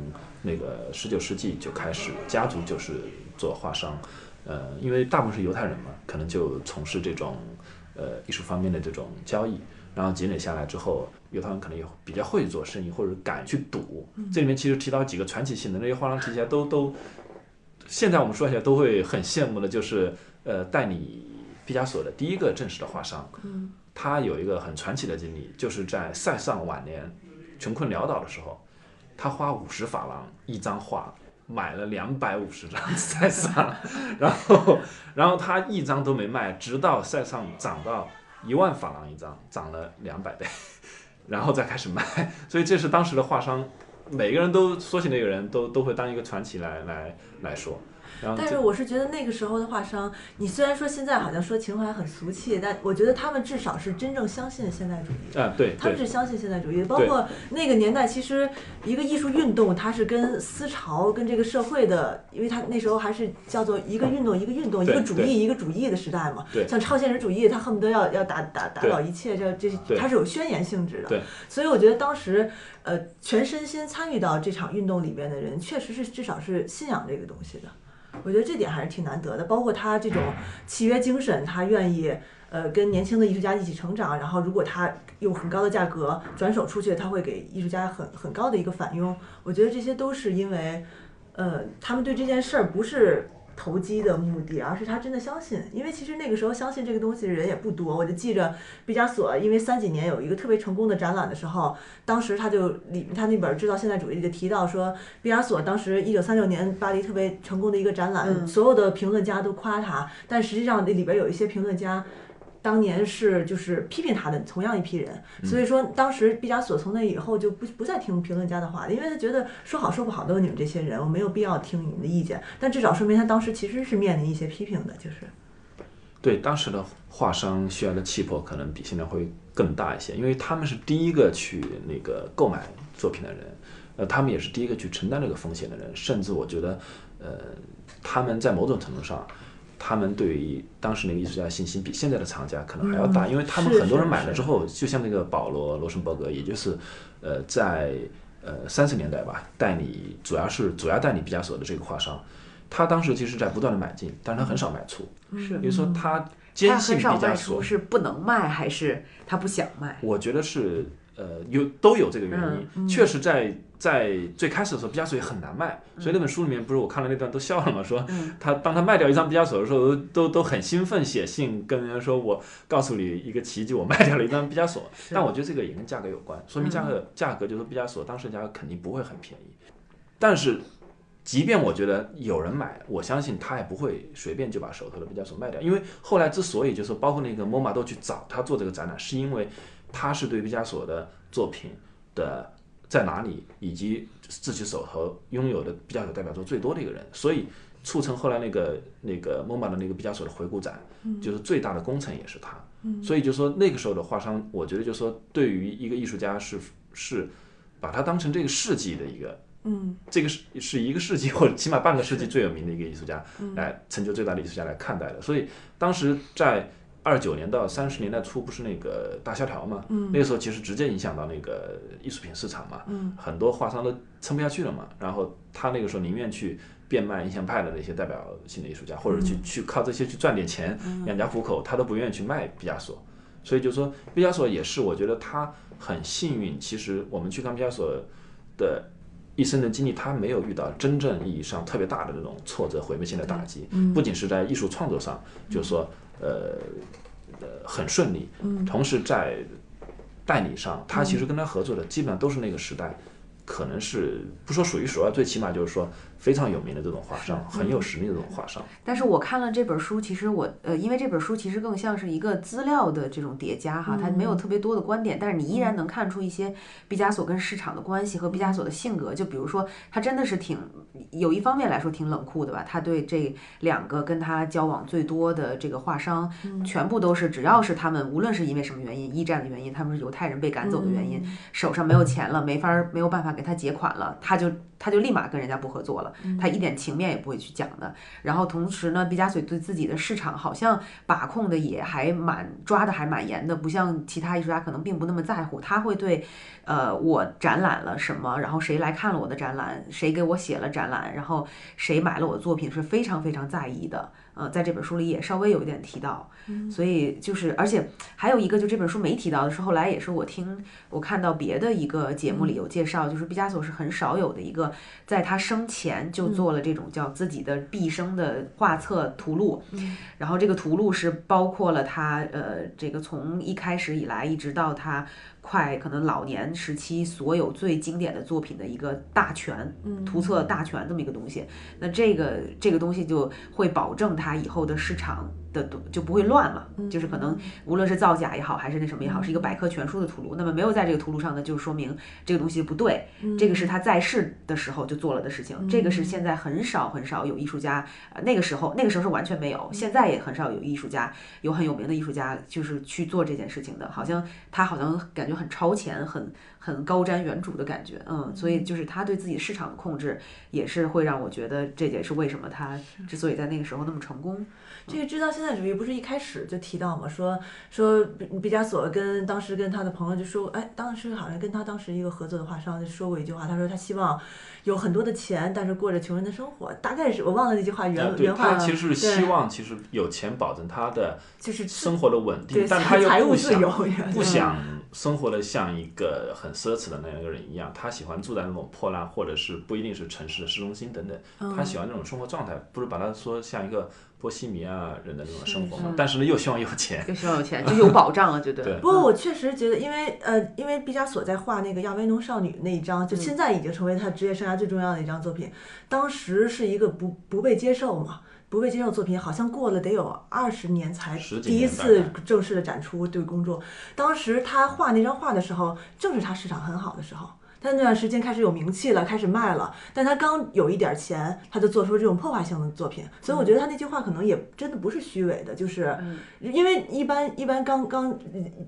那个十九世纪就开始，家族就是做画商，呃，因为大部分是犹太人嘛，可能就从事这种呃艺术方面的这种交易，然后积累下来之后，犹太人可能也比较会做生意或者敢去赌。这里面其实提到几个传奇性的那些画商提起来都都，现在我们说起来都会很羡慕的，就是呃代理毕加索的第一个正式的画商。他有一个很传奇的经历，就是在塞尚晚年穷困潦倒的时候，他花五十法郎一张画买了两百五十张塞尚，然后然后他一张都没卖，直到塞尚涨到一万法郎一张，涨了两百倍，然后再开始卖。所以这是当时的画商，每个人都说起那个人都都会当一个传奇来来来说。但是我是觉得那个时候的画商，你虽然说现在好像说情怀很俗气，但我觉得他们至少是真正相信现代主义的。啊，对对他们是相信现代主义，包括那个年代，其实一个艺术运动，它是跟思潮、跟这个社会的，因为它那时候还是叫做一个运动一个运动，一个主义一个主义的时代嘛。对像超现实主义，它恨不得要要打打打倒一切，这这对它是有宣言性质的。对，所以我觉得当时呃全身心参与到这场运动里边的人，确实是至少是信仰这个东西的。我觉得这点还是挺难得的。包括他这种契约精神，他愿意呃跟年轻的艺术家一起成长，然后如果他用很高的价格转手出去，他会给艺术家很很高的一个返佣。我觉得这些都是因为呃他们对这件事儿不是。投机的目的，而是他真的相信，因为其实那个时候相信这个东西的人也不多。我就记着毕加索，因为三几年有一个特别成功的展览的时候，当时他就里他那本《制造现代主义》里就提到说，毕加索当时一九三六年巴黎特别成功的一个展览，所有的评论家都夸他，但实际上那里边有一些评论家。当年是就是批评他的同样一批人，所以说当时毕加索从那以后就不不再听评论家的话，因为他觉得说好说不好都是你们这些人，我没有必要听你们的意见。但至少说明他当时其实是面临一些批评的，就是对当时的画商需要的气魄可能比现在会更大一些，因为他们是第一个去那个购买作品的人，呃，他们也是第一个去承担这个风险的人，甚至我觉得，呃，他们在某种程度上。他们对于当时那个艺术家的信心比现在的藏家可能还要大，因为他们很多人买了之后，就像那个保罗·罗森伯格，也就是，呃，在呃三十年代吧，代理主要是主要代理毕加索的这个画商，他当时其实在不断的买进，但是他很少卖出，是，比如说他坚信毕加索是不能卖，还是他不想卖？我觉得是。呃，有都有这个原因，确实在在最开始的时候，毕加索也很难卖，所以那本书里面不是我看了那段都笑了嘛，说 他当他卖掉一张毕加索的时候，都都很兴奋，写信跟人家说，我告诉你一个奇迹，我卖掉了一张毕加索。但我觉得这个也跟价格有关，说明价格价格就是毕加索当时价格肯定不会很便宜。但是，即便我觉得有人买，我相信他也不会随便就把手头的毕加索卖掉，因为后来之所以就是包括那个 MoMA 都去找他做这个展览，是因为。他是对毕加索的作品的在哪里，以及自己手头拥有的毕加索代表作最多的一个人，所以促成后来那个那个 MoMA 的那个毕加索的回顾展，就是最大的功臣也是他。所以就说那个时候的画商，我觉得就说对于一个艺术家是是把他当成这个世纪的一个，嗯，这个是是一个世纪或者起码半个世纪最有名的一个艺术家来成就最大的艺术家来看待的。所以当时在。二九年到三十年代初不是那个大萧条嘛？嗯，那个时候其实直接影响到那个艺术品市场嘛。嗯，很多画商都撑不下去了嘛。然后他那个时候宁愿去变卖印象派的那些代表性的艺术家，或者去去靠这些去赚点钱养家糊口，他都不愿意去卖毕加索。所以就说毕加索也是，我觉得他很幸运。其实我们去看毕加索的一生的经历，他没有遇到真正意义上特别大的那种挫折、毁灭性的打击。嗯，不仅是在艺术创作上，就是说。呃，呃，很顺利。嗯，同时在代理上，他其实跟他合作的基本上都是那个时代，可能是不说数一数二，最起码就是说。非常有名的这种画商，很有实力的这种画商。但是我看了这本书，其实我呃，因为这本书其实更像是一个资料的这种叠加哈，它没有特别多的观点，但是你依然能看出一些毕加索跟市场的关系和毕加索的性格。就比如说，他真的是挺有一方面来说挺冷酷的吧？他对这两个跟他交往最多的这个画商，全部都是只要是他们，无论是因为什么原因，一战的原因，他们是犹太人被赶走的原因，手上没有钱了，没法没有办法给他结款了，他就他就立马跟人家不合作了。他一点情面也不会去讲的。然后同时呢，毕加索对自己的市场好像把控的也还蛮抓的，还蛮严的，不像其他艺术家可能并不那么在乎。他会对，呃，我展览了什么，然后谁来看了我的展览，谁给我写了展览，然后谁买了我的作品，是非常非常在意的。呃，在这本书里也稍微有一点提到，所以就是，而且还有一个，就这本书没提到的是，后来也是我听我看到别的一个节目里有介绍，就是毕加索是很少有的一个，在他生前就做了这种叫自己的毕生的画册图录，然后这个图录是包括了他呃这个从一开始以来一直到他。快可能老年时期所有最经典的作品的一个大全，嗯图册大全这么一个东西，那这个这个东西就会保证它以后的市场。的就不会乱了，就是可能无论是造假也好，还是那什么也好，是一个百科全书的图录。那么没有在这个图录上呢，就说明这个东西不对。这个是他在世的时候就做了的事情。这个是现在很少很少有艺术家，那个时候那个时候是完全没有，现在也很少有艺术家，有很有名的艺术家就是去做这件事情的。好像他好像感觉很超前，很很高瞻远瞩的感觉，嗯，所以就是他对自己市场的控制，也是会让我觉得这也是为什么他之所以在那个时候那么成功。这个制造现代主义不是一开始就提到嘛？说说毕毕加索跟当时跟他的朋友就说，哎，当时好像跟他当时一个合作的画商就说过一句话，他说他希望有很多的钱，但是过着穷人的生活。大概是我忘了那句话原对原话了。他其实是希望，其实有钱保证他的就是生活的稳定对，但他又财务不想自由不想生活的像一个很奢侈的那样一个人一样，他喜欢住在那种破烂或者是不一定是城市的市中心等等，嗯他喜欢那种生活状态，不是把他说像一个波西米亚人的那种生活嘛，但是呢又希望有钱，又希望有钱，就有保障了，就对了。对不过我确实觉得，因为呃，因为毕加索在画那个亚维农少女那一张，就现在已经成为他职业生涯最重要的一张作品，当时是一个不不被接受嘛。不被接受作品，好像过了得有二十年才第一次正式的展出对公众。当时他画那张画的时候，正是他市场很好的时候，他那段时间开始有名气了，开始卖了。但他刚有一点钱，他就做出这种破坏性的作品。所以我觉得他那句话可能也真的不是虚伪的，就是因为一般一般刚刚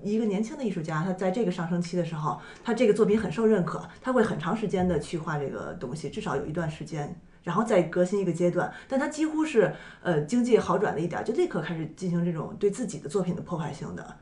一个年轻的艺术家，他在这个上升期的时候，他这个作品很受认可，他会很长时间的去画这个东西，至少有一段时间。然后再革新一个阶段，但他几乎是呃经济好转了一点儿，就立刻开始进行这种对自己的作品的破坏性的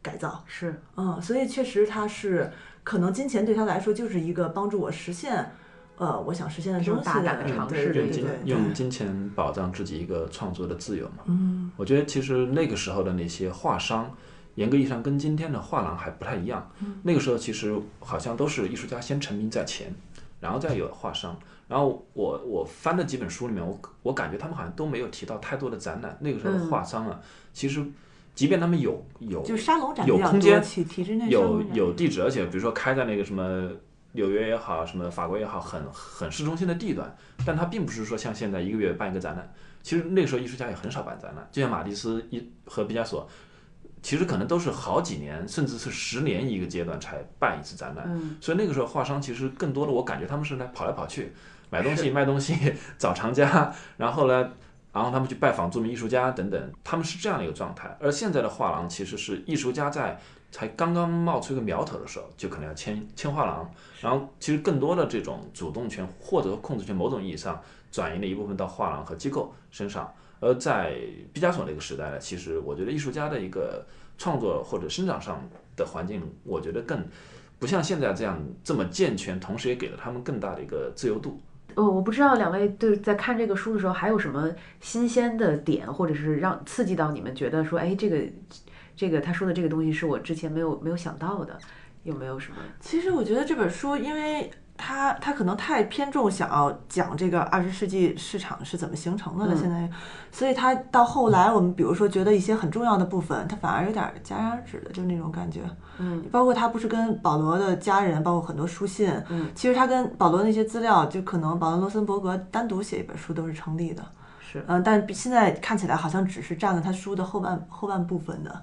改造。是，嗯，所以确实他是可能金钱对他来说就是一个帮助我实现，呃，我想实现的这种大胆的尝试用金用金钱保障自己一个创作的自由嘛。嗯，我觉得其实那个时候的那些画商，严格意义上跟今天的画廊还不太一样。嗯那个时候其实好像都是艺术家先成名在前，然后再有画商。然后我我翻的几本书里面，我我感觉他们好像都没有提到太多的展览。那个时候的画商啊，其实即便他们有有有空间体体制内有有地址，而且比如说开在那个什么纽约也好，什么法国也好，很很市中心的地段，但它并不是说像现在一个月办一个展览。其实那个时候艺术家也很少办展览，就像马蒂斯一和毕加索，其实可能都是好几年，甚至是十年一个阶段才办一次展览。嗯所以那个时候画商其实更多的，我感觉他们是来跑来跑去，买东西卖东西，找藏家，然后呢。然后他们去拜访著名艺术家等等，他们是这样的一个状态。而现在的画廊其实是艺术家在才刚刚冒出一个苗头的时候，就可能要签签画廊。然后其实更多的这种主动权或者控制权，某种意义上转移了一部分到画廊和机构身上。而在毕加索那个时代呢，其实我觉得艺术家的一个创作或者生长上的环境，我觉得更不像现在这样这么健全，同时也给了他们更大的一个自由度。呃，我不知道两位对在看这个书的时候还有什么新鲜的点，或者是让刺激到你们觉得说，哎，这个这个他说的这个东西是我之前没有没有想到的，有没有什么？其实我觉得这本书，因为它它可能太偏重想要讲这个二十世纪市场是怎么形成的了，嗯现在，所以他到后来我们比如说觉得一些很重要的部分，他反而有点戛然而止的，就那种感觉。嗯，包括他不是跟保罗的家人，包括很多书信，嗯，其实他跟保罗那些资料，就可能保罗·罗森伯格单独写一本书都是成立的。是，嗯，但比现在看起来好像只是占了他书的后半后半部分的，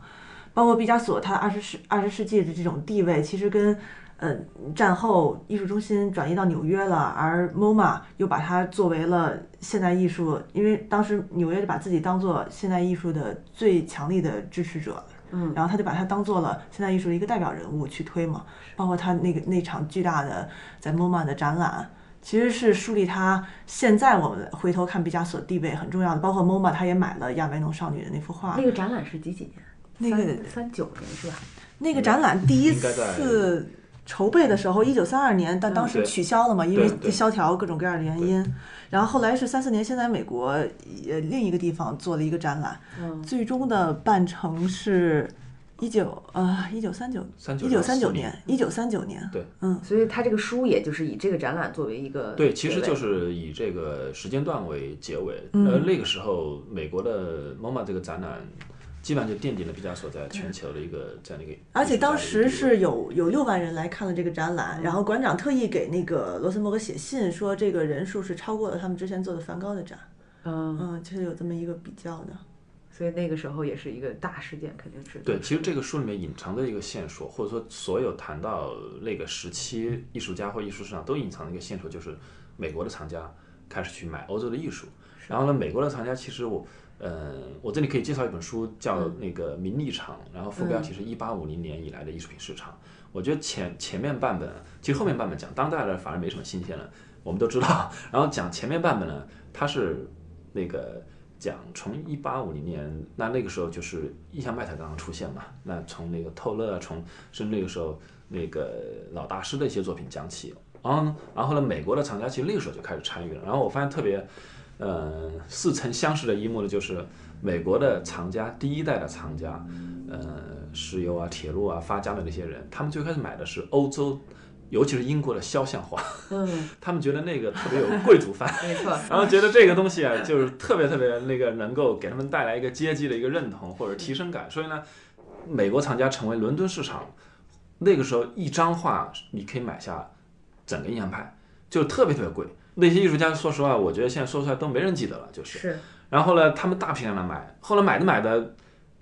包括毕加索他二十世二十世纪的这种地位，其实跟呃战后艺术中心转移到纽约了，而 MoMA 又把它作为了现代艺术，因为当时纽约就把自己当做现代艺术的最强力的支持者。嗯，然后他就把它当做了现代艺术的一个代表人物去推嘛，包括他那个那场巨大的在 MoMA 的展览，其实是树立他现在我们回头看毕加索地位很重要的，包括 MoMA 他也买了亚维农少女的那幅画，那个展览是几几年？那个三三九年是吧？那个展览第一应该在次筹备的时候，一九三二年，但当时取消了嘛，因为萧条各种各样的原因。然后后来是三四年，先在美国呃另一个地方做了一个展览，嗯。最终的办成是一九啊一九三九39一九三九年一九三九年，对，嗯，所以他这个书也就是以这个展览作为一个对，其实就是以这个时间段为结尾。嗯。呃，那个时候美国的 MoMA 这个展览，基本上就奠定了毕加索在全球的一个这样的一个。而且当时是有有六万人来看了这个展览，然后馆长特意给那个罗森伯格写信说，这个人数是超过了他们之前做的梵高的展，嗯，嗯，就是有这么一个比较的。所以那个时候也是一个大事件，肯定是对，其实这个书里面隐藏的一个线索，或者说所有谈到那个时期艺术家或艺术市场都隐藏的一个线索，就是美国的藏家开始去买欧洲的艺术。然后呢，美国的藏家其实我，呃，我这里可以介绍一本书，叫那个《名利场》，然后副标题是一八五零年以来的艺术品市场。我觉得前前面半本，其实后面半本讲当代的反而没什么新鲜了，我们都知道。然后讲前面半本呢，它是那个讲从一八五零年，那那个时候就是印象派才刚刚出现嘛，那从那个透勒，从甚至那个时候那个老大师的一些作品讲起。然后，然后呢，美国的厂家其实那个时候就开始参与了。然后我发现特别。呃，似曾相识的一幕呢，就是美国的藏家，第一代的藏家，呃，石油啊、铁路啊发家的那些人，他们最开始买的是欧洲，尤其是英国的肖像画，嗯，他们觉得那个特别有贵族范，没错，然后觉得这个东西啊，就是特别特别那个能够给他们带来一个阶级的一个认同或者提升感，所以呢，美国藏家成为伦敦市场那个时候一张画你可以买下整个印象派，就特别特别贵。那些艺术家，说实话，我觉得现在说出来都没人记得了，就是。是。然后呢，他们大批量的买，后来买的买的，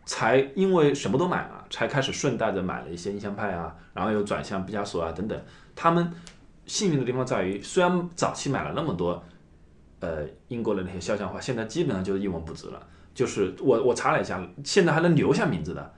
才因为什么都买了，才开始顺带着买了一些印象派啊，然后又转向毕加索啊等等。他们幸运的地方在于，虽然早期买了那么多，呃，英国的那些肖像画，现在基本上就是一文不值了。就是我我查了一下，现在还能留下名字的，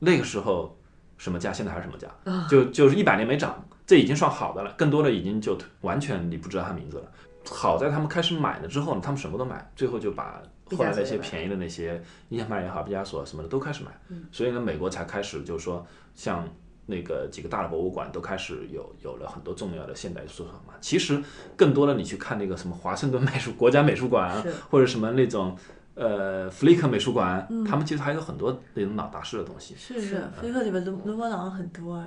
那个时候什么价，现在还是什么价，就就是一百年没涨。这已经算好的了，更多的已经就完全你不知道他名字了。好在他们开始买了之后呢，他们什么都买，最后就把后来那些便宜的那些印象派也好，毕加索什么的都开始买。所以呢，美国才开始就是说，像那个几个大的博物馆都开始有有了很多重要的现代收藏嘛。其实更多的你去看那个什么华盛顿美术国家美术馆啊，或者什么那种。呃，弗里克美术馆，他们其实还有很多那种老大师的东西。是是，弗里克里面伦伦勃朗很多啊，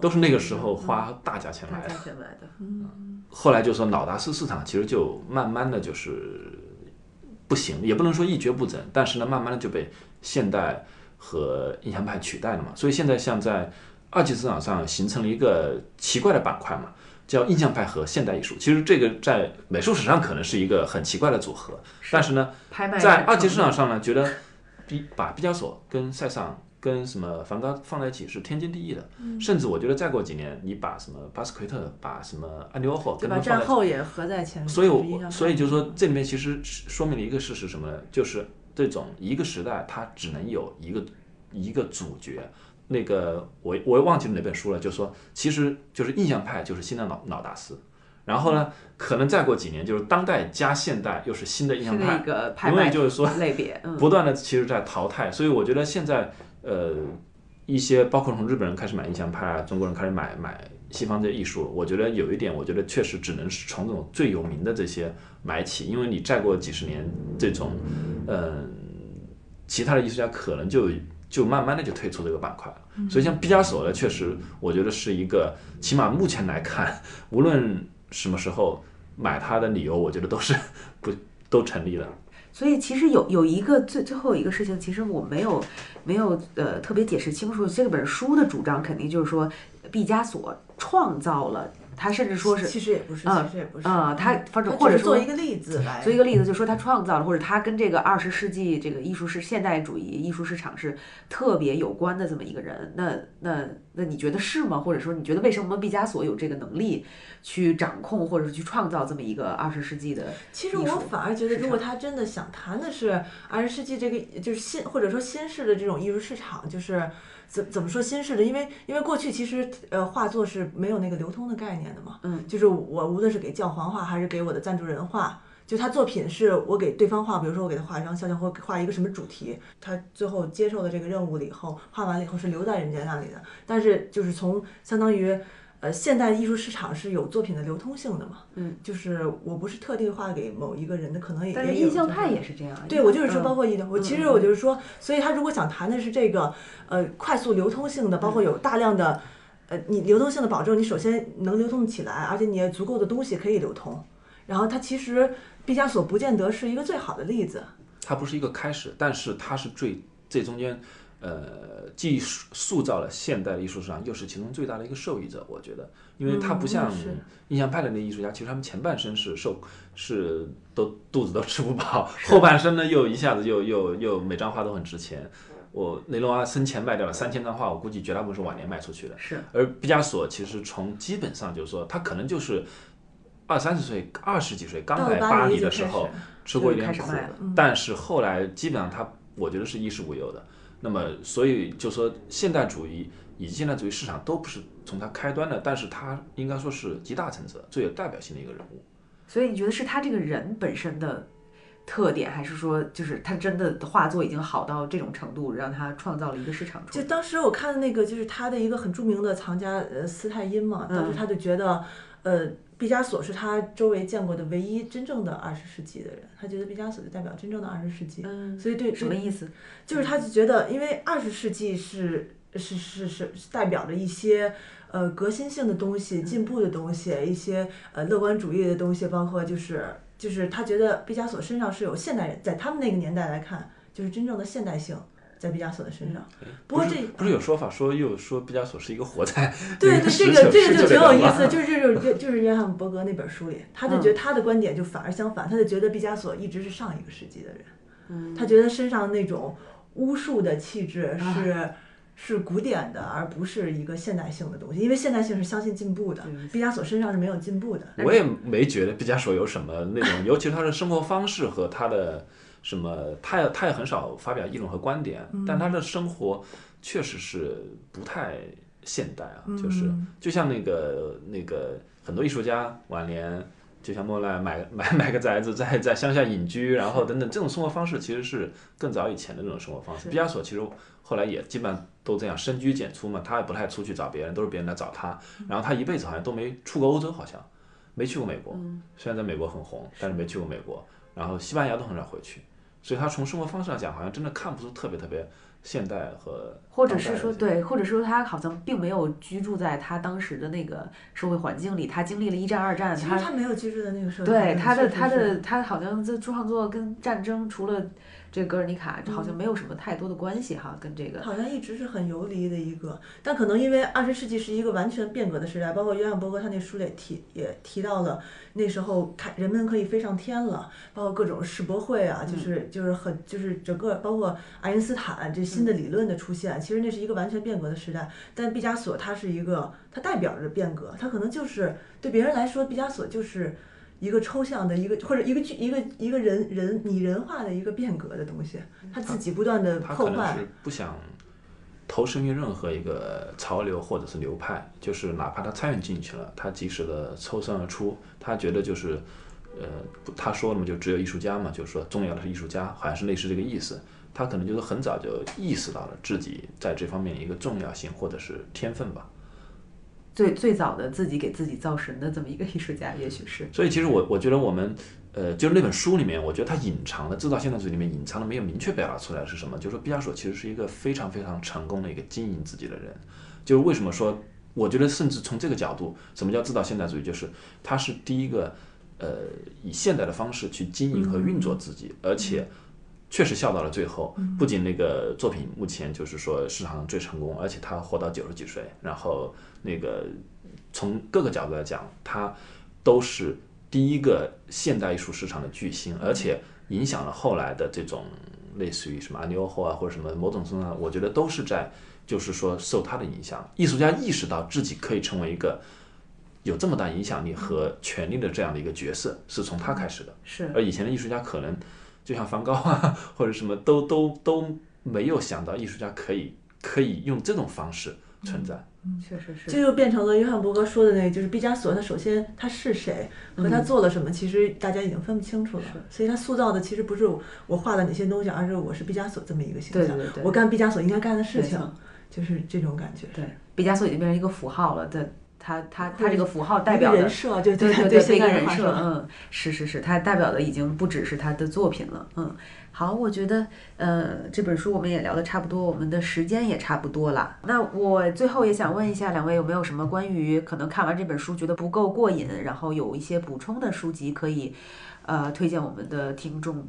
都是那个时候花大价钱买的。大价钱买的。嗯。后来就说老大师市场其实就慢慢的就是不行，也不能说一蹶不振，但是呢，慢慢的就被现代和印象派取代了嘛。所以现在像在二级市场上形成了一个奇怪的板块嘛。叫印象派和现代艺术，其实这个在美术史上可能是一个很奇怪的组合，但是呢，在二级市场上呢，觉得毕把毕加索跟塞尚跟什么梵高放在一起是天经地义的，甚至我觉得再过几年，你把什么巴斯奎特，把什么安迪沃霍，跟把战后也合在前面，所以我所以就是说这里面其实说明了一个事实什么呢？就是这种一个时代它只能有一个一个主角。那个我我也忘记了哪本书了，就说其实就是印象派就是新的老老大师，然后呢，可能再过几年就是当代加现代又是新的印象派，因为就是说类别 不断的其实在淘汰，所以我觉得现在呃一些包括从日本人开始买印象派啊，中国人开始买买西方这艺术，我觉得有一点，我觉得确实只能是从这种最有名的这些买起，因为你再过几十年这种嗯其他的艺术家可能就。就慢慢的就退出这个板块了，所以像毕加索呢，确实我觉得是一个，起码目前来看，无论什么时候买它的理由，我觉得都是不都成立的。所以其实有有一个最最后一个事情，其实我没有没有呃特别解释清楚，这本书的主张肯定就是说毕加索创造了。他甚至说是，其实也不是，其实也不是，嗯，他反正或者做一个例子来，做一个例子，就说他创造了，或者他跟这个二十世纪这个艺术是现代主义艺术市场是特别有关的这么一个人。那那那你觉得是吗？或者说你觉得为什么毕加索有这个能力去掌控或者是去创造这么一个二十世纪的？其实我反而觉得，如果他真的想谈的是二十世纪这个就是新或者说新式的这种艺术市场，就是。怎怎么说新式的？因为因为过去其实呃画作是没有那个流通的概念的嘛。嗯，就是我无论是给教皇画还是给我的赞助人画，就他作品是我给对方画，比如说我给他画一张肖像或画一个什么主题，他最后接受了这个任务了以后，画完了以后是留在人家那里的。但是就是从相当于。呃，现代艺术市场是有作品的流通性的嘛？嗯，就是我不是特地画给某一个人的，可能也但是印象派也是这样。对，我就是说，包括印象，我其实我就是说，所以他如果想谈的是这个，呃，快速流通性的，包括有大量的，呃，你流通性的保证，你首先能流通起来，而且你也足够的东西可以流通。然后他其实毕加索不见得是一个最好的例子。它不是一个开始，但是它是最最中间。呃，既塑造了现代艺术上，又是其中最大的一个受益者。我觉得，因为他不像印象派的那艺术家，其实他们前半生是受是都肚子都吃不饱，后半生呢又一下子又又又每张画都很值钱。我雷诺阿生前卖掉了三千张画，我估计绝大部分是晚年卖出去的。是，而毕加索其实从基本上就是说，他可能就是二三十岁、二十几岁刚来巴巴黎的时候吃过一点苦但是后来基本上他我觉得是衣食无忧的。那么所以就说现代主义以及现代主义市场都不是从他开端的，但是他应该说是集大成者、最有代表性的一个人物。所以你觉得是他这个人本身的特点，还是说就是他真的画作已经好到这种程度，让他创造了一个市场出来？就当时我看的那个，就是他的一个很著名的藏家，呃，斯泰因嘛，当时他就觉得，呃，毕加索是他周围见过的唯一真正的二十世纪的人，他觉得毕加索就代表真正的二十世纪，嗯所以对对什么意思？就是他就觉得，因为二十世纪是是是是是代表着一些呃革新性的东西、进步的东西、一些呃乐观主义的东西，包括就是就是他觉得毕加索身上是有现代人，在他们那个年代来看，就是真正的现代性在毕加索的身上。不过不这是不是有说法说又说毕加索是一个活在 对对，这个 这个就挺有意思就是就是这种就是约翰伯格那本书里，他就觉得他的观点就反而相反，他就觉得毕加索一直是上一个世纪的人，他觉得身上那种巫术的气质是。是古典的，而不是一个现代性的东西，因为现代性是相信进步的，毕加索身上是没有进步的。我也没觉得毕加索有什么那种，尤其是他的生活方式和他的什么，他也他也很少发表议论和观点，但他的生活确实是不太现代啊，就是就像那个那个很多艺术家晚年。就像莫奈买买买个宅子，在在乡下隐居，然后等等，这种生活方式其实是更早以前的那种生活方式。毕加索其实后来也基本上都这样深居简出嘛，他也不太出去找别人，都是别人来找他。然后他一辈子好像都没出过欧洲，好像没去过美国。虽然在美国很红，但是没去过美国。然后西班牙都很少回去，所以他从生活方式来讲，好像真的看不出特别特别现代和或者是说对，或者说他好像并没有居住在他当时的那个社会环境里，他经历了一战、二战，其实他没有居住在那个社会，对他的他的他好像在创作跟战争，除了这个格尔尼卡，好像没有什么太多的关系哈，跟这个好像一直是很游离的一个，但可能因为二十世纪是一个完全变革的时代，包括约翰伯格他那书里也提也提到了，那时候看人们可以飞上天了，包括各种世博会啊，就是就是很就是整个包括爱因斯坦这新的理论的出现，其实那是一个完全变革的时代。但毕加索他是一个，他代表着变革，他可能就是对别人来说，毕加索就是。一个抽象的一个或者一个具一个一个人人拟人化的一个变革的东西，他自己不断的他破坏可能是。不想投身于任何一个潮流或者是流派，就是哪怕他参与进去了，他及时的抽身而出。他觉得就是，呃，不他说了嘛，就只有艺术家嘛，就是说重要的是艺术家，好像是类似这个意思。他可能就是很早就意识到了自己在这方面一个重要性或者是天分吧。最最早的自己给自己造神的这么一个 艺术家，也许是所以其实我我觉得我们，呃，就是那本书里面，我觉得它隐藏的《制造现代主义》里面隐藏的没有明确表达出来是什么，就是毕加索其实是一个非常非常成功的一个经营自己的人。就是为什么说，我觉得甚至从这个角度，什么叫制造现代主义？就是他是第一个，呃，以现代的方式去经营和运作自己，而且。确实笑到了最后，不仅那个作品目前就是说市场上最成功，而且他活到九十几岁，然后那个从各个角度来讲，他都是第一个现代艺术市场的巨星，而且影响了后来的这种类似于什么阿尼欧后啊或者什么某种程度上，我觉得都是在就是说受他的影响，艺术家意识到自己可以成为一个有这么大影响力和权力的这样的一个角色，是从他开始的。是。而以前的艺术家可能就像梵高啊，或者什么都都都没有想到艺术家可以可以用这种方式存在。嗯确实是这就变成了约翰伯格说的那个，就是毕加索，他首先他是谁和他做了什么，其实大家已经分不清楚了。所以他塑造的其实不是我画的哪些东西，而是我是毕加索这么一个形象。对对对我干毕加索应该干的事情，就是这种感觉。对，毕加索已经变成一个符号了，对。他他他这个符号代表的人设，对对对对，现那个人设，嗯，是是是，他代表的已经不只是他的作品了，嗯。好，我觉得，呃，这本书我们也聊的差不多，我们的时间也差不多了。那我最后也想问一下两位，有没有什么关于可能看完这本书觉得不够过瘾，然后有一些补充的书籍可以，呃，推荐我们的听众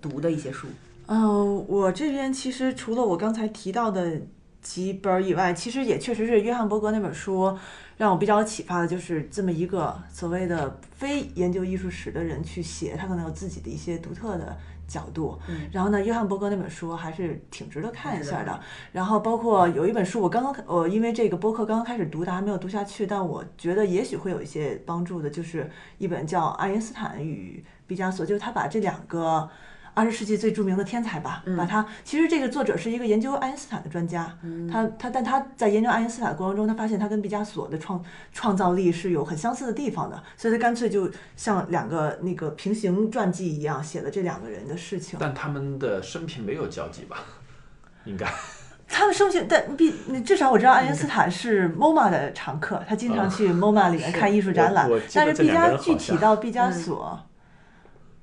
读的一些书？嗯，我这边其实除了我刚才提到的几本儿以外，其实也确实是约翰伯格那本书让我比较启发的，就是这么一个所谓的非研究艺术史的人去写，他可能有自己的一些独特的角度。嗯然后呢，约翰伯格那本书还是挺值得看一下的。然后包括有一本书，我刚刚我因为这个播客刚刚开始读的，还没有读下去，但我觉得也许会有一些帮助的，就是一本叫《爱因斯坦与毕加索》，就是他把这两个。二十世纪最著名的天才吧，把他其实这个作者是一个研究爱因斯坦的专家，他他但他在研究爱因斯坦的过程中，他发现他跟毕加索的创创造力是有很相似的地方的，所以他干脆就像两个那个平行传记一样写了这两个人的事情。但他们的生平没有交集吧？应该。他们生平，但毕至少我知道爱因斯坦是 MoMA 的常客，他经常去 MoMA 里面看艺术展览但是毕加具体到毕加索，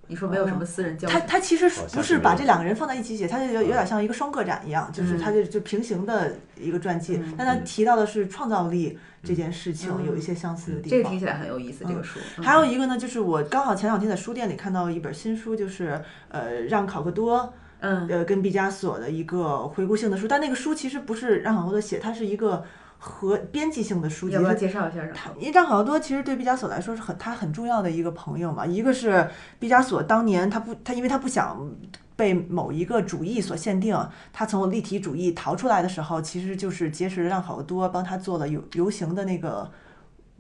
你说没有什么私人交集？他他其实不是把这两个人放在一起写，他就有有点像一个双个展一样，就是他就就平行的一个传记。但他提到的是创造力这件事情有一些相似的地方。这个听起来很有意思，这个书。嗯还有一个呢，就是我刚好前两天在书店里看到一本新书，就是呃让考克多。嗯呃，跟毕加索的一个回顾性的书，但那个书其实不是让考克多写，它是一个和编辑性的书籍。要不要介绍一下？他因为张考多其实对毕加索来说是很他很重要的一个朋友嘛，一个是毕加索当年他不他因为他不想被某一个主义所限定，他从立体主义逃出来的时候，其实就是结识了让考多，帮他做了游游行的那个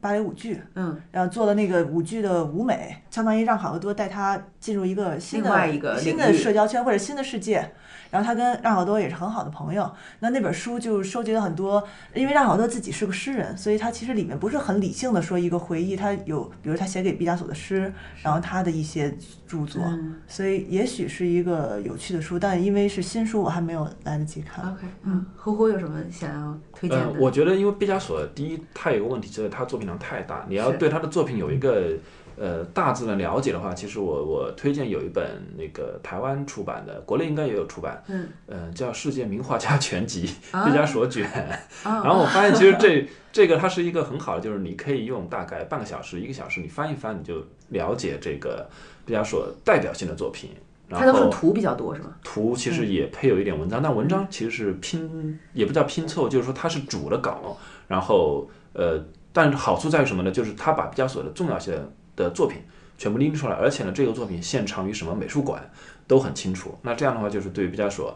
芭蕾舞剧，嗯，然后做了那个舞剧的舞美，相当于让考多带他进入一个新的另外一个新的社交圈或者新的世界。然后他跟让好多也是很好的朋友。那那本书就收集了很多，因为让好多自己是个诗人，所以他其实里面不是很理性的说一个回忆，他有比如他写给毕加索的诗，然后他的一些著作，嗯所以也许是一个有趣的书，但因为是新书，我还没有来得及看。OK，嗯，呼呼有什么想要推荐呃的？，我觉得因为毕加索，第一，他有个问题，就是他作品量太大，你要对他的作品有一个呃大致的了解的话，其实我我推荐有一本那个台湾出版的，国内应该也有出版，嗯，呃，叫《世界名画家全集》，啊毕加索卷。哦 然后我发现其实这这个它是一个很好的，就是你可以用大概半个小时、一个小时，你翻一翻，你就了解这个毕加索代表性的作品。然它都是图比较多是吗？图其实也配有一点文章，但文章其实是拼，也不叫拼凑，就是说它是主的稿，然后呃，但好处在于什么呢？就是它把毕加索的重要性的作品全部拎出来，而且呢，这个作品现藏于什么美术馆都很清楚。那这样的话，就是对于毕加索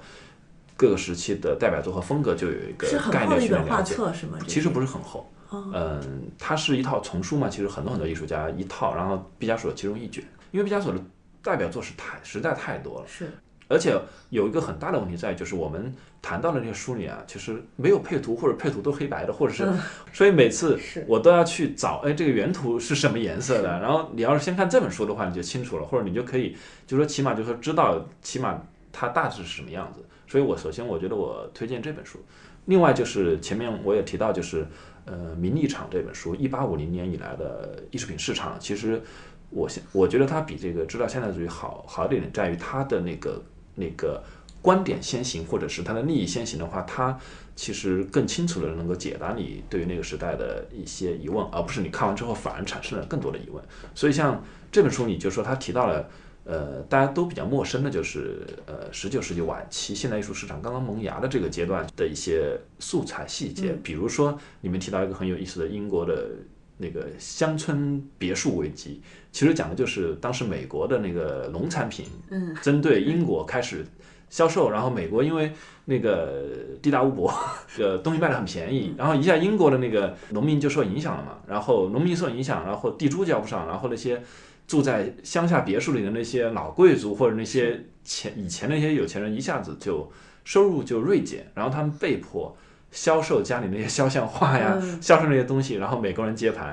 各个时期的代表作和风格就有一个概略厚的一本画性的了解。是吗？其实不是很厚，哦嗯，它是一套丛书嘛，其实很多很多艺术家一套，然后毕加索其中一卷，因为毕加索的代表作是太实在太多了。是，而且有一个很大的问题在于，就是我们谈到的那些书里啊，其实没有配图，或者配图都黑白的，或者是，所以每次我都要去找，哎，这个原图是什么颜色的？然后你要是先看这本书的话，你就清楚了，或者你就可以，就说起码就说知道，起码它大致是什么样子。所以我首先我觉得我推荐这本书，另外就是前面我也提到，就是呃《名利场》这本书，一八五零年以来的艺术品市场，其实我现我觉得它比这个知道现代主义好好一点，在于它的那个那个观点先行，或者是他的利益先行的话，他其实更清楚的能够解答你对于那个时代的一些疑问，而不是你看完之后反而产生了更多的疑问。所以像这本书，你就说他提到了。呃，大家都比较陌生的就是呃，十九世纪晚期现代艺术市场刚刚萌芽的这个阶段的一些素材细节，比如说你们提到一个很有意思的英国的那个乡村别墅危机，其实讲的就是当时美国的那个农产品，嗯，针对英国开始销售，然后美国因为那个地大物博，这个东西卖的很便宜，然后一下英国的那个农民就受影响了嘛，然后农民受影响，然后地租交不上，然后那些住在乡下别墅里的那些老贵族或者那些前以前那些有钱人，一下子就收入就锐减，然后他们被迫销售家里那些肖像画呀，嗯。销售那些东西，然后美国人接盘，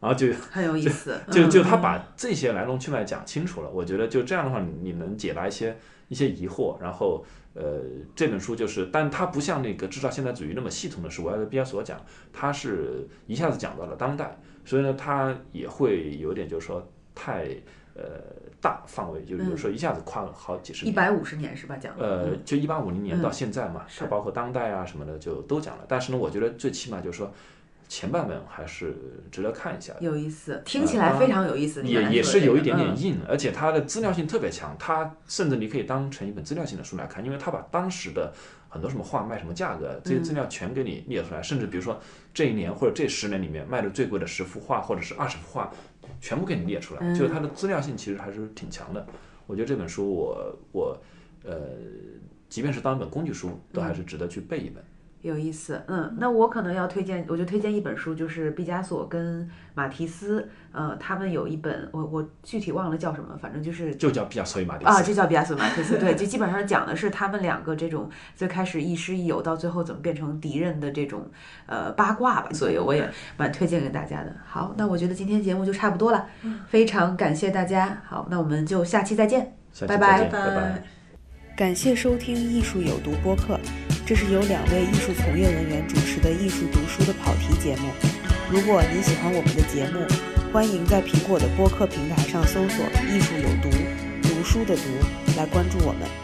然后就很有意思。就就嗯。他把这些来龙去脉讲清楚了，我觉得就这样的话，你能解答一些一些疑惑。然后，呃，这本书就是，但它不像那个制造现代主义那么系统的是，我要跟毕加索讲，它是一下子讲到了当代，所以呢，它也会有点就是说太呃大范围，就比如说一下子跨了好几十年。一百五十年是吧？讲的呃，就一八五零年到嗯现在嘛，是它包括当代啊什么的就都讲了。但是呢，我觉得最起码就是说，前半本还是值得看一下的。有意思，听起来非常有意思。也也是有一点点嗯硬，而且它的资料性特别强，它甚至你可以当成一本资料性的书来看，因为它把当时的很多什么画卖什么价格，这些资料全给你列出来，甚至比如说这一年或者这十年里面卖的最贵的十幅画或者是二十幅画，全部给你列出来，就是它的资料性其实还是挺强的。我觉得这本书我我呃，即便是当一本工具书，都还是值得去背一本。有意思，嗯，那我可能要推荐，我就推荐一本书，就是毕加索跟马蒂斯，呃，他们有一本，我我具体忘了叫什么，反正就是就叫毕加索与马蒂斯。啊，就叫毕加索马蒂斯，对，就基本上讲的是他们两个这种最开始亦师亦友，到最后怎么变成敌人的这种呃八卦吧，所以我也蛮推荐给大家的。好，那我觉得今天节目就差不多了，非常感谢大家，好，那我们就下期再见，拜拜。下期再见，拜拜。感谢收听《艺术有毒》播客，这是由两位艺术从业人员主持的艺术读书的跑题节目。如果您喜欢我们的节目，欢迎在苹果的播客平台上搜索“艺术有毒”，读书的“读”，来关注我们。